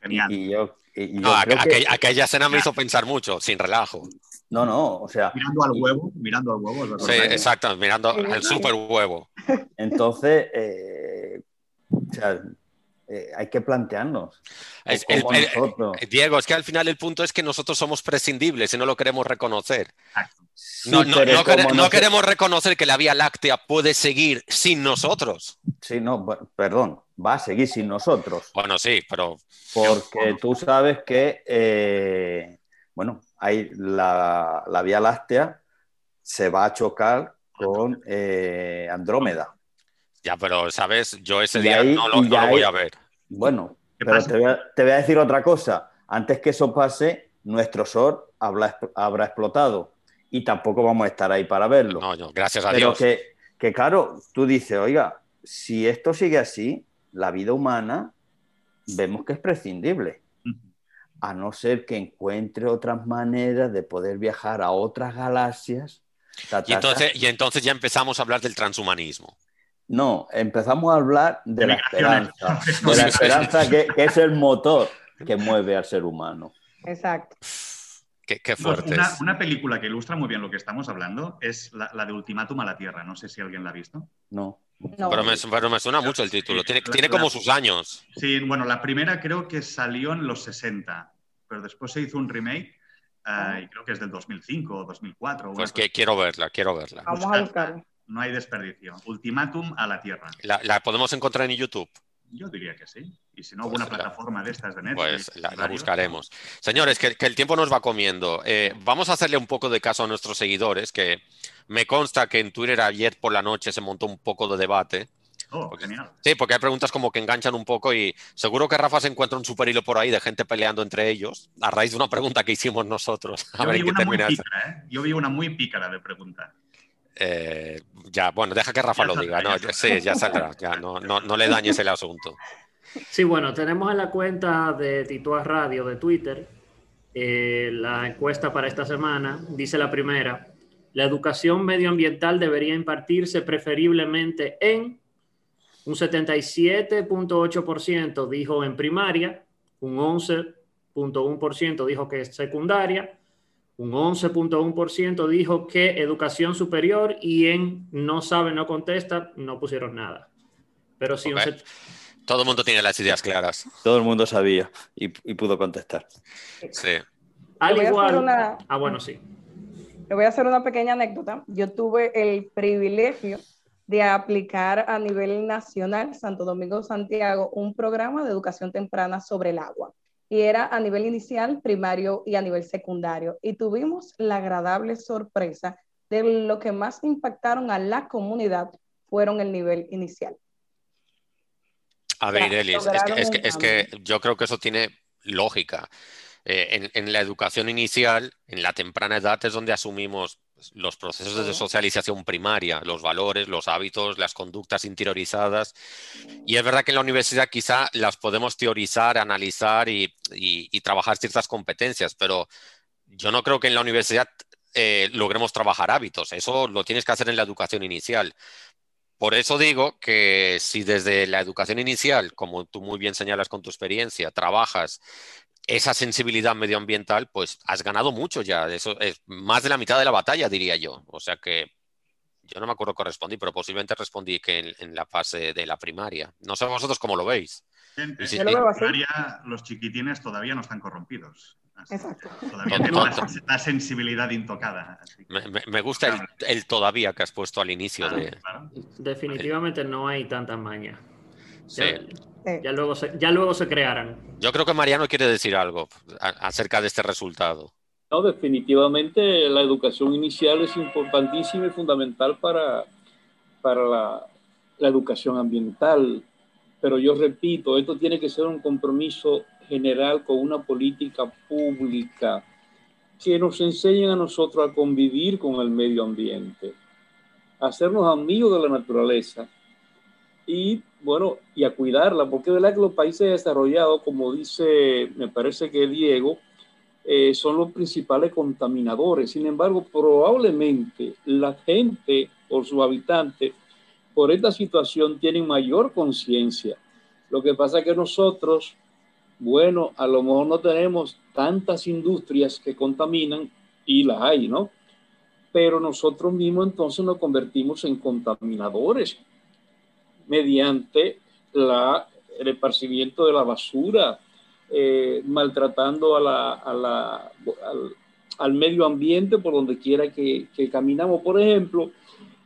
Genial. Y, y yo, y- y yo No, creo aqu- que- aquella, escena me hizo pensar mucho, sin relajo. no, no, o sea, Mirando al huevo, mirando al huevo. es verdad. Sí, exacto, mirando al super huevo. entonces, eh, o sea, eh, hay que plantearnos. Es- cómo el- el- nosotros- Diego, es que al final el punto es que nosotros somos prescindibles y no lo queremos reconocer. Sí, No, quere- queremos reconocer que la Vía Láctea puede seguir sin nosotros. Sí, no, perdón, va a seguir sin nosotros. Bueno, sí, pero Porque tú sabes que, eh, bueno, hay la, la Vía Láctea se va a chocar con eh, Andrómeda. Ya, pero, ¿sabes? Yo ese Y día ahí- no, lo, voy a ver. Bueno, ¿Qué pero te voy, a, te voy a decir otra cosa. Antes que eso pase, nuestro Sol habrá, habrá explotado y tampoco vamos a estar ahí para verlo. No, no, gracias a pero Dios. que, que, claro, tú dices, oiga, si esto sigue así, la vida humana vemos que es prescindible. A no ser que encuentre otras maneras de poder viajar a otras galaxias. Ta, ta, Y entonces, y entonces ya empezamos a hablar del transhumanismo. No, empezamos a hablar de la esperanza, de la esperanza que, que es el motor que mueve al ser humano. Exacto. Qué, qué Pues fuertes. una, una película que ilustra muy bien lo que estamos hablando es la, la de Ultimátum a la Tierra. No sé si alguien la ha visto. No. No. Pero me, pero me suena mucho el título. Tiene, tiene como sus años. Sí, bueno, la primera creo que salió en los 60, pero después se hizo un remake ah, y creo que es del 2005 o 2004. una Pues cosa que quiero verla, quiero verla. Vamos a buscarlo. No hay desperdicio. Ultimátum a la Tierra. La, la podemos encontrar en YouTube. Yo diría que sí. Y si no, Pues alguna la- plataforma de estas de Netflix. Pues la, buscaremos. Señores, que, que el tiempo nos va comiendo. Eh, vamos a hacerle un poco de caso a nuestros seguidores, que me consta que en Twitter ayer por la noche se montó un poco de debate. Oh, genial. Sí, porque hay preguntas como que enganchan un poco y seguro que Rafa se encuentra un super hilo por ahí de gente peleando entre ellos a raíz de una pregunta que hicimos nosotros. A Yo ver vi qué una muy pícara, ¿eh? Yo vi una muy pícara de pregunta. Eh, ya, bueno, deja que Rafa Ya lo saldrá, diga. No, ya ya- sí, ya saldrá. Ya, no, no, no le dañes el asunto. Sí, bueno, tenemos en la cuenta de Tituá Radio de Twitter eh, la encuesta para esta semana. Dice la primera, la educación medioambiental debería impartirse preferiblemente en un 77.8% dijo en primaria, un 11.1% dijo que es secundaria, un 11.1% dijo que educación superior y en no sabe, no contesta, no pusieron nada. Pero sí, un Ok. set- Todo el mundo tiene las ideas claras. Todo el mundo sabía y, y pudo contestar. Sí. Al igual. una- Ah, bueno, sí. Le voy a hacer una pequeña anécdota. Yo tuve el privilegio de aplicar a nivel nacional, Santo Domingo, Santiago, un programa de educación temprana sobre el agua. Y era a nivel inicial, primario y a nivel secundario. Y tuvimos la agradable sorpresa de lo que más impactaron a la comunidad fueron el nivel inicial. A ver, Ya, Elis, es que, es, que, un es que yo creo que eso tiene lógica. Eh, en, en la educación inicial, en la temprana edad, es donde asumimos los procesos de socialización primaria, los valores, los hábitos, las conductas interiorizadas. Y es verdad que en la universidad quizá las podemos teorizar, analizar y, y- y trabajar ciertas competencias, pero yo no creo que en la universidad eh, logremos trabajar hábitos. Eso lo tienes que hacer en la educación inicial. Por eso digo que si desde la educación inicial, como tú muy bien señalas con tu experiencia, trabajas esa sensibilidad medioambiental, pues has ganado mucho ya. Eso es más de la mitad de la batalla, diría yo. O sea que yo no me acuerdo que respondí, pero posiblemente respondí que en, en la fase de la primaria. No sé vosotros cómo lo veis. Si- veo así. primaria, los chiquitines todavía no están corrompidos. Así, Exacto. Todavía No, tienen no, la, la sensibilidad intocada. así que, Me, me- me gusta el, el todavía que has puesto al inicio de... claro. Definitivamente no hay tanta maña. Sí. Ya, luego se, ya luego se crearán. Yo creo que Mariano quiere decir algo acerca de este resultado. No, definitivamente la educación inicial es importantísima y fundamental para, para la, la educación ambiental. Pero yo repito, esto tiene que ser un compromiso general con una política pública que nos enseñen a nosotros a convivir con el medio ambiente, a hacernos amigos de la naturaleza y, bueno, y a cuidarla, porque es verdad que los países desarrollados, como dice, me parece que Diego, eh, son los principales contaminadores. Sin embargo, probablemente la gente o sus habitantes por esta situación tienen mayor conciencia. Lo que pasa es que nosotros, bueno, a lo mejor no tenemos tantas industrias que contaminan y las hay, ¿no? Pero nosotros mismos entonces nos convertimos en contaminadores mediante el esparcimiento de la basura, eh, maltratando a al, al, medio ambiente por donde quiera que, que, caminamos. Por ejemplo,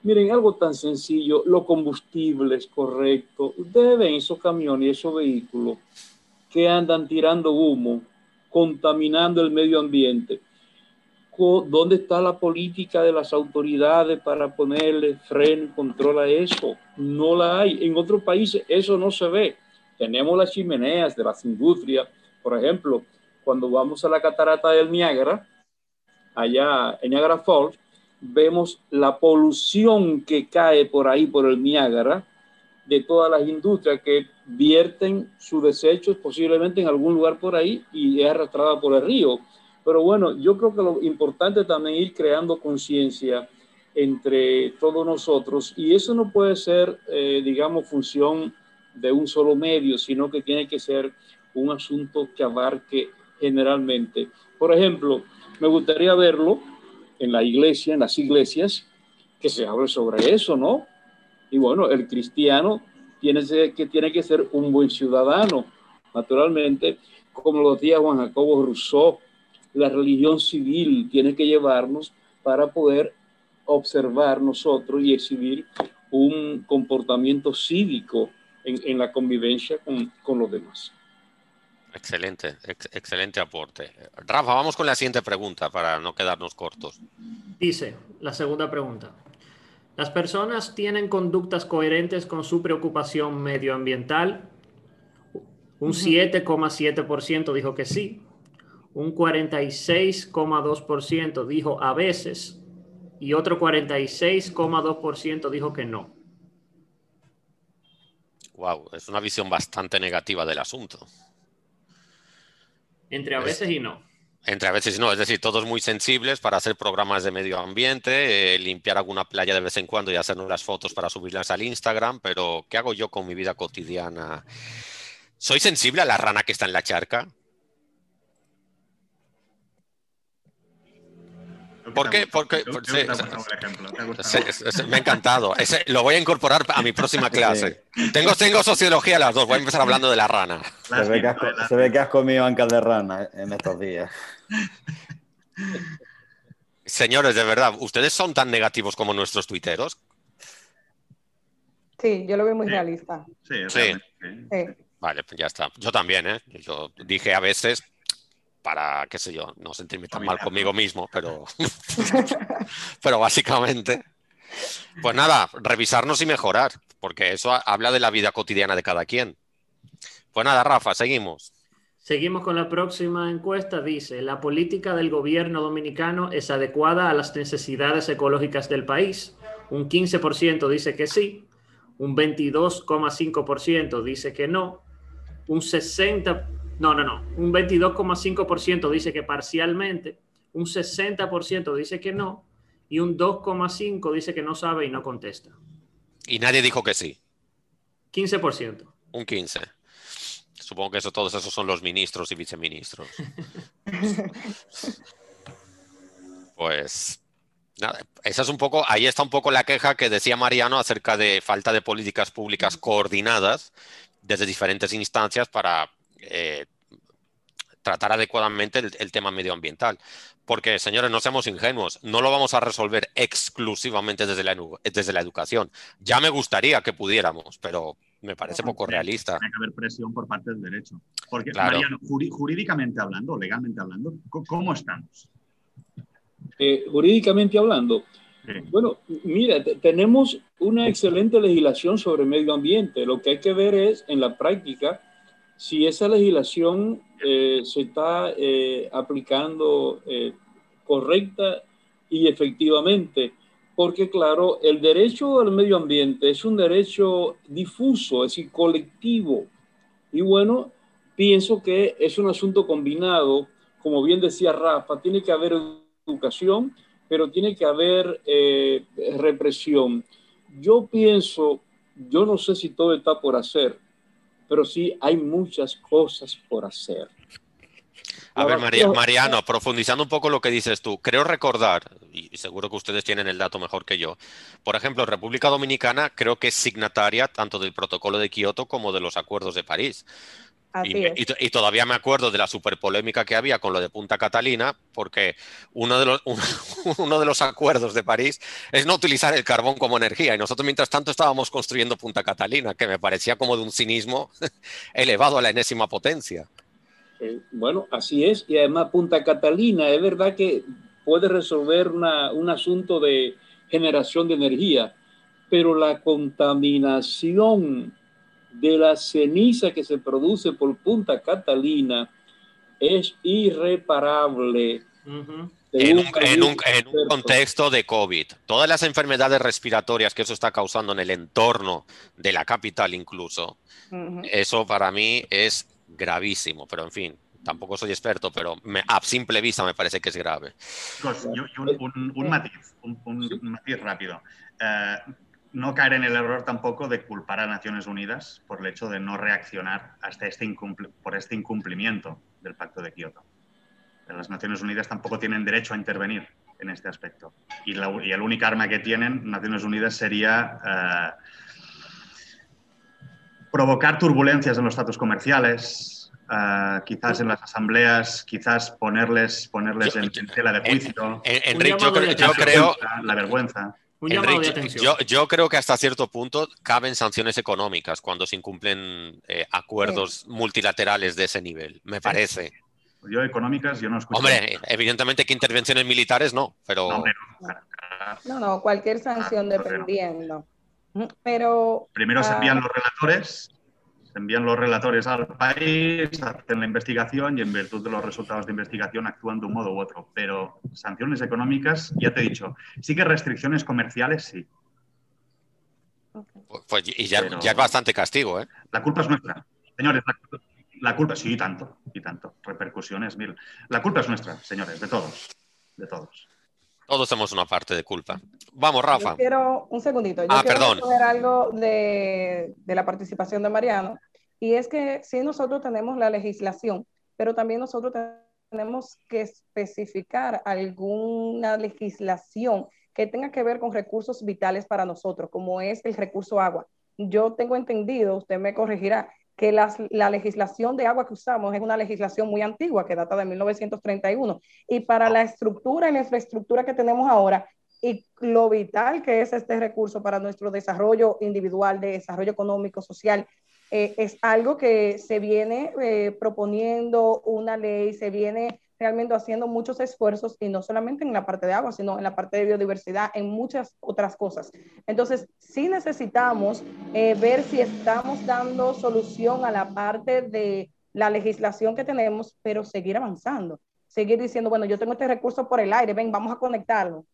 miren, algo tan sencillo, los combustibles correctos. Ustedes ven esos camiones y esos vehículos que andan tirando humo, contaminando el medio ambiente. ¿Dónde está la política de las autoridades para ponerle freno control a eso? No la hay. En otros países eso no se ve. Tenemos las chimeneas de las industrias. Por ejemplo, cuando vamos a la catarata del Niágara, allá en Niagara Falls, vemos la polución que cae por ahí, por el Niágara, de todas las industrias que vierten sus desechos posiblemente en algún lugar por ahí y es arrastrada por el río. Pero bueno, yo creo que lo importante también ir creando conciencia entre todos nosotros y eso no puede ser, eh, digamos, función de un solo medio, sino que tiene que ser un asunto que abarque generalmente. Por ejemplo, me gustaría verlo en la iglesia, en las iglesias, que se hable sobre eso, ¿no? Y bueno, el cristiano tiene que, tiene que ser un buen ciudadano, naturalmente, como lo decía Juan Jacobo Rousseau, la religión civil tiene que llevarnos para poder observar nosotros y exhibir un comportamiento cívico en, la convivencia con, con, los demás. Excelente, excelente aporte. Rafa, vamos con la siguiente pregunta para no quedarnos cortos. Dice la segunda pregunta. Las personas tienen conductas coherentes con su preocupación medioambiental. Un 7,7% dijo que sí. Un 46,2% dijo a veces. Y otro 46,2% dijo que no. Wow, es una visión bastante negativa del asunto. Entre a veces y no. Entre a veces no, es decir, todos muy sensibles para hacer programas de medio ambiente, eh, limpiar alguna playa de vez en cuando y hacernos las fotos para subirlas al Instagram, pero ¿qué hago yo con mi vida cotidiana? ¿Soy sensible a la rana que está en la charca? ¿Por qué? Porque, me ha encantado. lo voy a incorporar a mi próxima clase. Tengo, tengo sociología las dos. Voy a empezar hablando de la rana. Se ve, que has, se ve que has comido ancas de rana en estos días. Señores, de verdad, ¿ustedes son tan negativos como nuestros tuiteros? Sí, yo lo veo muy realista. Sí, sí. Vale, pues ya está. Yo también, ¿eh? Yo dije a veces para, qué sé yo, no sentirme tan mal conmigo mismo, pero, pero básicamente, pues nada, revisarnos y mejorar, porque eso habla de la vida cotidiana de cada quien. Pues nada, Rafa, seguimos. Seguimos con la próxima encuesta. Dice, la política del gobierno dominicano es adecuada a las necesidades ecológicas del país. Un 15% dice que sí, un 22,5% dice que no, un 60% no, no, no. Un 22,5% dice que parcialmente, un 60% dice que no y un 2,5% dice que no sabe y no contesta. Y nadie dijo que sí. 15%. Un 15%. Supongo que eso, todos esos son los ministros y viceministros. pues nada, esa es un poco, ahí está un poco la queja que decía Mariano acerca de falta de políticas públicas coordinadas desde diferentes instancias para eh, tratar adecuadamente el, tema medioambiental. Porque, señores, no seamos ingenuos, no lo vamos a resolver exclusivamente desde la, desde la educación. Ya me gustaría que pudiéramos, pero me parece poco realista. Tiene que haber presión por parte del derecho. Porque, Mariano, jurídicamente hablando, legalmente hablando, ¿cómo estamos? Eh, jurídicamente hablando, bueno, mira, tenemos una excelente legislación sobre medio ambiente. Lo que hay que ver es, en la práctica, si esa legislación eh, se está eh, aplicando eh, correcta y efectivamente, porque claro, el derecho al medio ambiente es un derecho difuso, es decir, colectivo. Y bueno, pienso que es un asunto combinado, como bien decía Rafa, tiene que haber educación, pero tiene que haber represión. Yo pienso, yo no sé si todo está por hacer, pero sí hay muchas cosas por hacer. A ver, Mariano, profundizando un poco lo que dices tú, creo recordar, y seguro que ustedes tienen el dato mejor que yo, por ejemplo, República Dominicana creo que es signataria tanto del protocolo de Kioto como de los acuerdos de París. Y, todavía me acuerdo de la super polémica que había con lo de Punta Catalina, porque uno de, los, uno de los acuerdos de París es no utilizar el carbón como energía. Y nosotros, mientras tanto, estábamos construyendo Punta Catalina, que me parecía como de un cinismo elevado a la enésima potencia. Eh, bueno, así es. Y además, Punta Catalina, es verdad que puede resolver un asunto de generación de energía, pero la contaminación de la ceniza que se produce por Punta Catalina es irreparable. en, un, contexto de COVID, todas las enfermedades respiratorias que eso está causando en el entorno de la capital incluso, eso para mí es gravísimo, pero en fin, tampoco soy experto, pero a simple vista me parece que es grave. un, matiz, un, matiz rápido. Eh, no caer en el error tampoco de culpar a Naciones Unidas por el hecho de no reaccionar hasta este por este incumplimiento del Pacto de Kioto. Las Naciones Unidas tampoco tienen derecho a intervenir en este aspecto. Y, la, el único arma que tienen Naciones Unidas sería eh, provocar turbulencias en los estatus comerciales, eh, quizás en las asambleas, quizás ponerles, ponerles en, tela de juicio. Enrique, yo, creo... La vergüenza yo, creo que hasta cierto punto caben sanciones económicas cuando se incumplen eh, acuerdos multilaterales de ese nivel, me parece. Yo económicas, yo no escucho. Hombre, evidentemente que intervenciones militares no, pero... No, no, cualquier sanción ah, dependiendo. Pero... Primero se envían ah, los relatores envían los relatores al país, hacen la investigación y en virtud de los resultados de investigación actúan de un modo u otro. Pero sanciones económicas, ya te he dicho, sí que restricciones comerciales, sí. Pues, pues y ya, es bastante castigo, ¿eh? La culpa es nuestra. Señores, la, la culpa, sí, y tanto, y tanto. Repercusiones mil. La culpa es nuestra, señores, de todos, de todos. Todos tenemos una parte de culpa. Vamos, Rafa. Yo quiero un segundito. Yo ah, quiero perdón. algo de, de, la participación de Mariano. Y es que sí nosotros tenemos la legislación, pero también nosotros tenemos que especificar alguna legislación que tenga que ver con recursos vitales para nosotros, como es el recurso agua. Yo tengo entendido, usted me corregirá, que la legislación de agua que usamos es una legislación muy antigua, que data de 1931, y para la estructura y la infraestructura que tenemos ahora, y lo vital que es este recurso para nuestro desarrollo individual, de desarrollo económico, social, eh, es algo que se viene eh, proponiendo una ley, se viene realmente haciendo muchos esfuerzos y no solamente en la parte de agua, sino en la parte de biodiversidad, en muchas otras cosas. Entonces, sí necesitamos eh, ver si estamos dando solución a la parte de la legislación que tenemos, pero seguir avanzando, seguir diciendo, bueno, yo tengo este recurso por el aire, ven, vamos a conectarlo.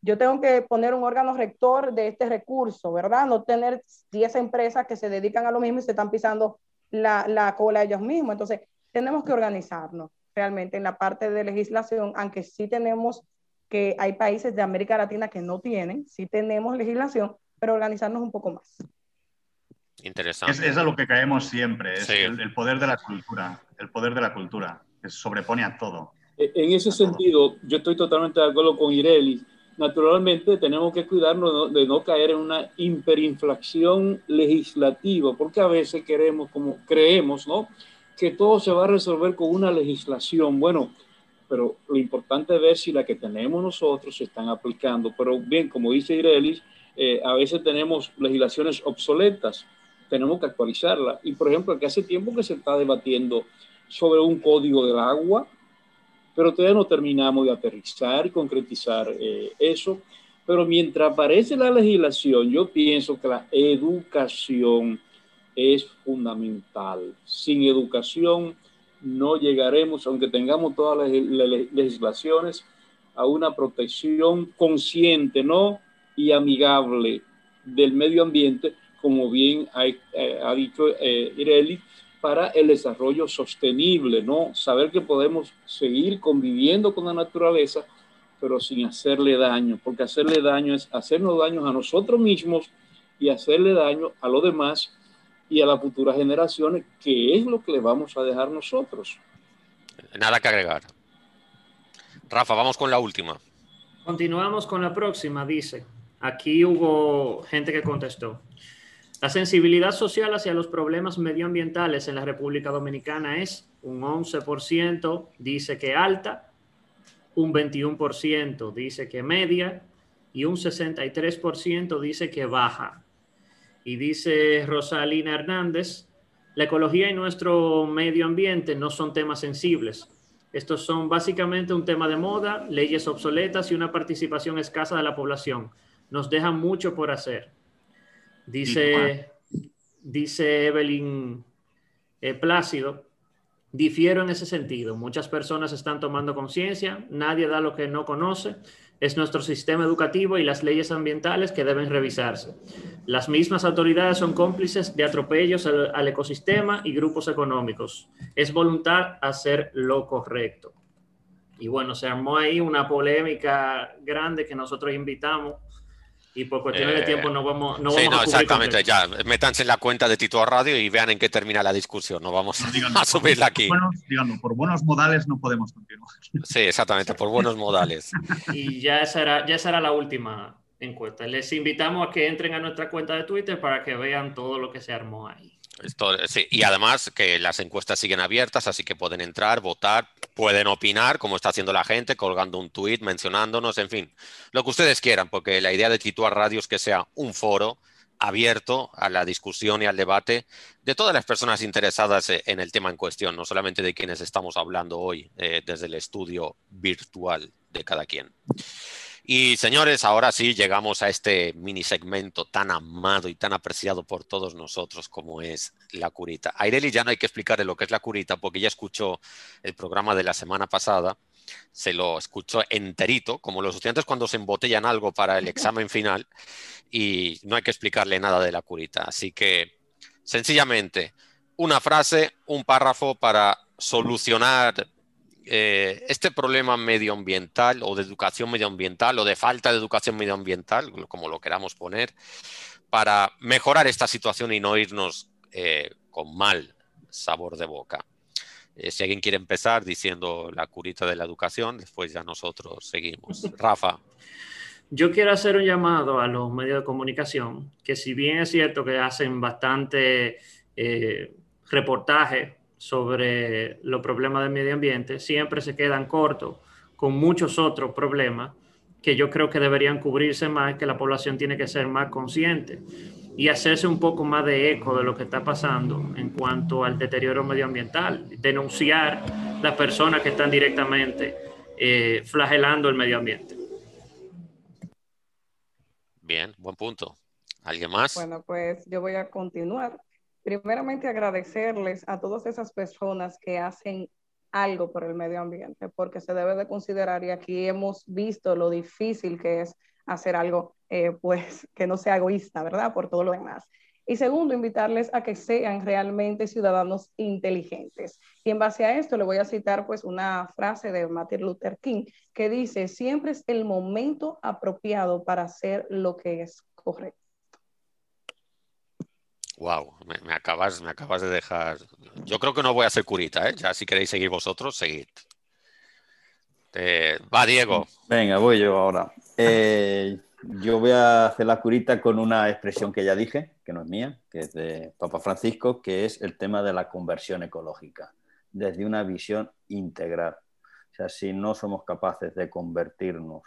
Yo tengo que poner un órgano rector de este recurso, ¿verdad? No tener 10 empresas que se dedican a lo mismo y se están pisando la, la cola ellos mismos. Entonces, tenemos que organizarnos realmente en la parte de legislación, aunque sí tenemos que hay países de América Latina que no tienen, sí tenemos legislación, pero organizarnos un poco más. Interesante. Es, a lo que caemos siempre, es el, poder de la cultura, el poder de la cultura, que sobrepone a todo. E, en ese sentido, yo estoy totalmente de acuerdo con Ireli. Naturalmente, tenemos que cuidarnos de no caer en una hiperinflación legislativa, porque a veces queremos, como creemos, ¿no? Que todo se va a resolver con una legislación. Bueno, pero lo importante es ver si la que tenemos nosotros se están aplicando. Pero bien, como dice Irelis, eh, a veces tenemos legislaciones obsoletas, tenemos que actualizarla. Y por ejemplo, que hace tiempo que se está debatiendo sobre un código del agua, pero todavía no terminamos de aterrizar y concretizar eh, eso. Pero mientras aparece la legislación, yo pienso que la educación es fundamental. Sin educación no llegaremos, aunque tengamos todas las legislaciones, a una protección consciente ¿no? y amigable del medio ambiente, como bien ha, eh, dicho eh, Ireli, para el desarrollo sostenible, ¿no? Saber que podemos seguir conviviendo con la naturaleza, pero sin hacerle daño, porque hacerle daño es hacernos daño a nosotros mismos y hacerle daño a los demás y a las futuras generaciones, que es lo que le vamos a dejar nosotros. Nada que agregar. Rafa, vamos con la última. Continuamos con la próxima, dice. Aquí hubo gente que contestó. La sensibilidad social hacia los problemas medioambientales en la República Dominicana es un 11%, dice que alta, un 21% dice que media y un 63% dice que baja. Y dice Rosalina Hernández, la ecología y nuestro medio ambiente no son temas sensibles. Estos son básicamente un tema de moda, leyes obsoletas y una participación escasa de la población. Nos dejan mucho por hacer. Dice, dice Evelyn eh, Plácido, difiero en ese sentido. Muchas personas están tomando conciencia, nadie da lo que no conoce es nuestro sistema educativo y las leyes ambientales que deben revisarse. Las mismas autoridades son cómplices de atropellos al, ecosistema y grupos económicos. Es voluntad hacer lo correcto. Y bueno, se armó ahí una polémica grande que nosotros invitamos y por cuestiones de tiempo no vamos, no sí, no, exactamente, ya, métanse en la cuenta de Tito Radio y vean en qué termina la discusión, no vamos a subirla aquí. por buenos modales no podemos continuar. Sí, exactamente, por buenos modales. y ya esa, era, ya esa era la última encuesta. Les invitamos a que entren a nuestra cuenta de Twitter para que vean todo lo que se armó ahí y además que las encuestas siguen abiertas, así que pueden entrar, votar, pueden opinar, como está haciendo la gente, colgando un tweet, mencionándonos, en fin, lo que ustedes quieran, porque la idea de Tituar Radio es que sea un foro abierto a la discusión y al debate de todas las personas interesadas eh, en el tema en cuestión, no solamente de quienes estamos hablando hoy eh, desde el estudio virtual de cada quien. Y señores, ahora sí llegamos a este mini segmento tan amado y tan apreciado por todos nosotros como es la curita. A Ireli ya no hay que explicarle lo que es la curita porque ya escuchó el programa de la semana pasada, se lo escuchó enterito, como los estudiantes cuando se embotellan algo para el examen final y no hay que explicarle nada de la curita. Así que, sencillamente, una frase, un párrafo para solucionar eh, este problema medioambiental o de educación medioambiental o de falta de educación medioambiental, como lo queramos poner, para mejorar esta situación y no irnos eh, con mal sabor de boca. Eh, si alguien quiere empezar diciendo la curita de la educación, después ya nosotros seguimos. Rafa. Yo quiero hacer un llamado a los medios de comunicación, que si bien es cierto que hacen bastante reportaje sobre los problemas del medio ambiente, siempre se quedan cortos con muchos otros problemas que yo creo que deberían cubrirse más, que la población tiene que ser más consciente y hacerse un poco más de eco de lo que está pasando en cuanto al deterioro medioambiental, denunciar las personas que están directamente eh, flagelando el medio ambiente. Bien, buen punto. ¿Alguien más? Bueno, pues yo voy a continuar primeramente agradecerles a todas esas personas que hacen algo por el medio ambiente, porque se debe de considerar, y aquí hemos visto lo difícil que es hacer algo, eh, pues, que no sea egoísta, ¿verdad? Por todo lo demás. Y segundo, invitarles a que sean realmente ciudadanos inteligentes. Y en base a esto le voy a citar pues una frase de Martin Luther King que dice, siempre es el momento apropiado para hacer lo que es correcto. Wow, me, acabas, de dejar. Yo creo que no voy a ser curita, ¿eh? Ya si queréis seguir vosotros, seguid. Eh, va, Diego. Venga, voy yo ahora. Eh, yo voy a hacer la curita con una expresión que ya dije, que no es mía, que es de Papa Francisco, que es el tema de la conversión ecológica, desde una visión integral. O sea, si no somos capaces de convertirnos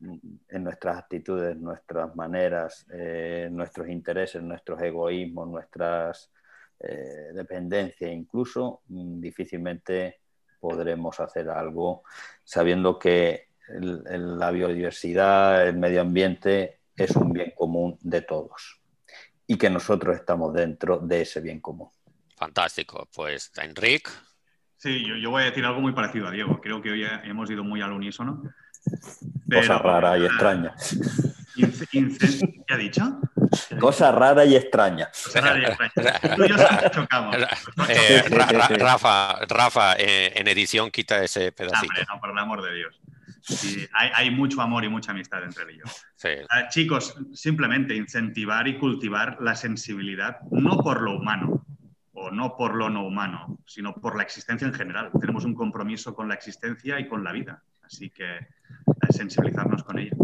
en nuestras actitudes, nuestras maneras, eh, nuestros intereses, nuestros egoísmos, nuestras eh, dependencias, incluso mm, difícilmente podremos hacer algo sabiendo que la biodiversidad, el medio ambiente es un bien común de todos y que nosotros estamos dentro de ese bien común. Fantástico. Pues, Enrique. Sí, yo, yo voy a decir algo muy parecido a Diego. Creo que hoy hemos ido muy al unísono. Cosa rara y eh, extraña. ¿Qué ha dicho? Cosa rara y extraña. Eh, Rafa, Rafa eh, en edición quita ese pedacito. no, por el amor de Dios. hay, mucho amor y mucha amistad entre ellos. Ah, chicos, simplemente incentivar y cultivar la sensibilidad, no por lo humano o no por lo no humano, sino por la existencia en general. Tenemos un compromiso con la existencia y con la vida. Así que sensibilizarnos con ella.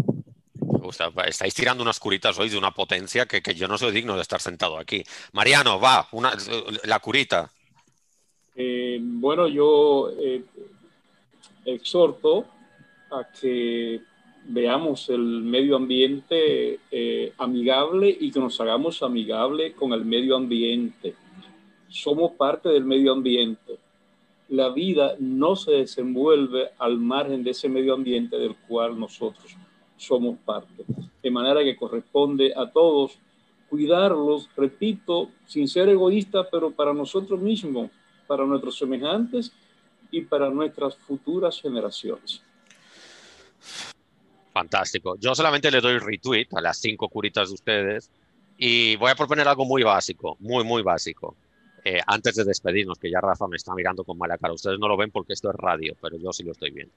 Me gusta. Estáis tirando unas curitas hoy de una potencia que, yo no soy digno de estar sentado aquí. Mariano, va, una, la curita. Eh, bueno, yo eh, exhorto a que veamos el medio ambiente eh, amigable y que nos hagamos amigable con el medio ambiente. Somos parte del medio ambiente la vida no se desenvuelve al margen de ese medio ambiente del cual nosotros somos parte. De manera que corresponde a todos cuidarlos, repito, sin ser egoísta, pero para nosotros mismos, para nuestros semejantes y para nuestras futuras generaciones. Fantástico. Yo solamente le doy retweet a las cinco curitas de ustedes y voy a proponer algo muy básico, muy, muy básico. Eh, antes de despedirnos, que ya Rafa me está mirando con mala cara. Ustedes no lo ven porque esto es radio, pero yo sí lo estoy viendo.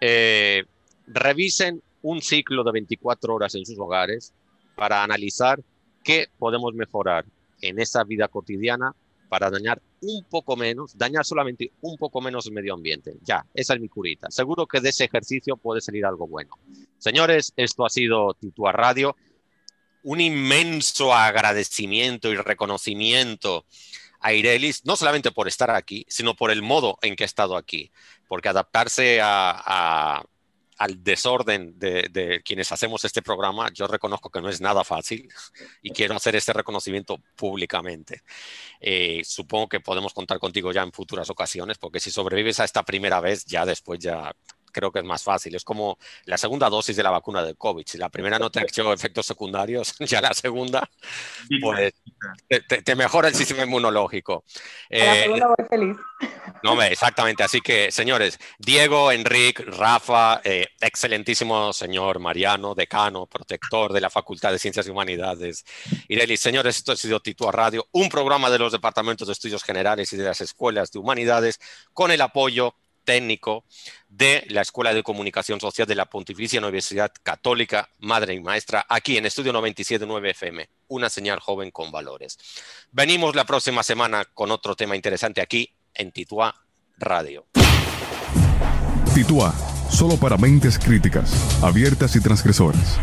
Eh, revisen un ciclo de 24 horas en sus hogares para analizar qué podemos mejorar en esa vida cotidiana para dañar un poco menos, dañar solamente un poco menos el medio ambiente. Ya, esa es mi curita. Seguro que de ese ejercicio puede salir algo bueno. Señores, esto ha sido Titua Radio. Un inmenso agradecimiento y reconocimiento a Irelis, no solamente por estar aquí, sino por el modo en que ha estado aquí, porque adaptarse a, al desorden de, quienes hacemos este programa, yo reconozco que no es nada fácil y quiero hacer este reconocimiento públicamente. Eh, supongo que podemos contar contigo ya en futuras ocasiones, porque si sobrevives a esta primera vez, ya después ya creo que es más fácil. Es como la segunda dosis de la vacuna del COVID. Si la primera no te ha hecho efectos secundarios, ya la segunda, pues te, mejora el sistema inmunológico. la eh, segunda voy feliz. No, exactamente. Así que, señores, Diego, Enrique, Rafa, eh, excelentísimo señor Mariano, decano, protector de la Facultad de Ciencias y Humanidades. Ireli, señores, esto ha sido Titua Radio, un programa de los departamentos de estudios generales y de las escuelas de humanidades con el apoyo técnico de la Escuela de Comunicación Social de la Pontificia Universidad Católica, madre y maestra, aquí en Estudio 97.9 FM, una señal joven con valores. Venimos la próxima semana con otro tema interesante aquí en Titua Radio. Titua, solo para mentes críticas, abiertas y transgresoras.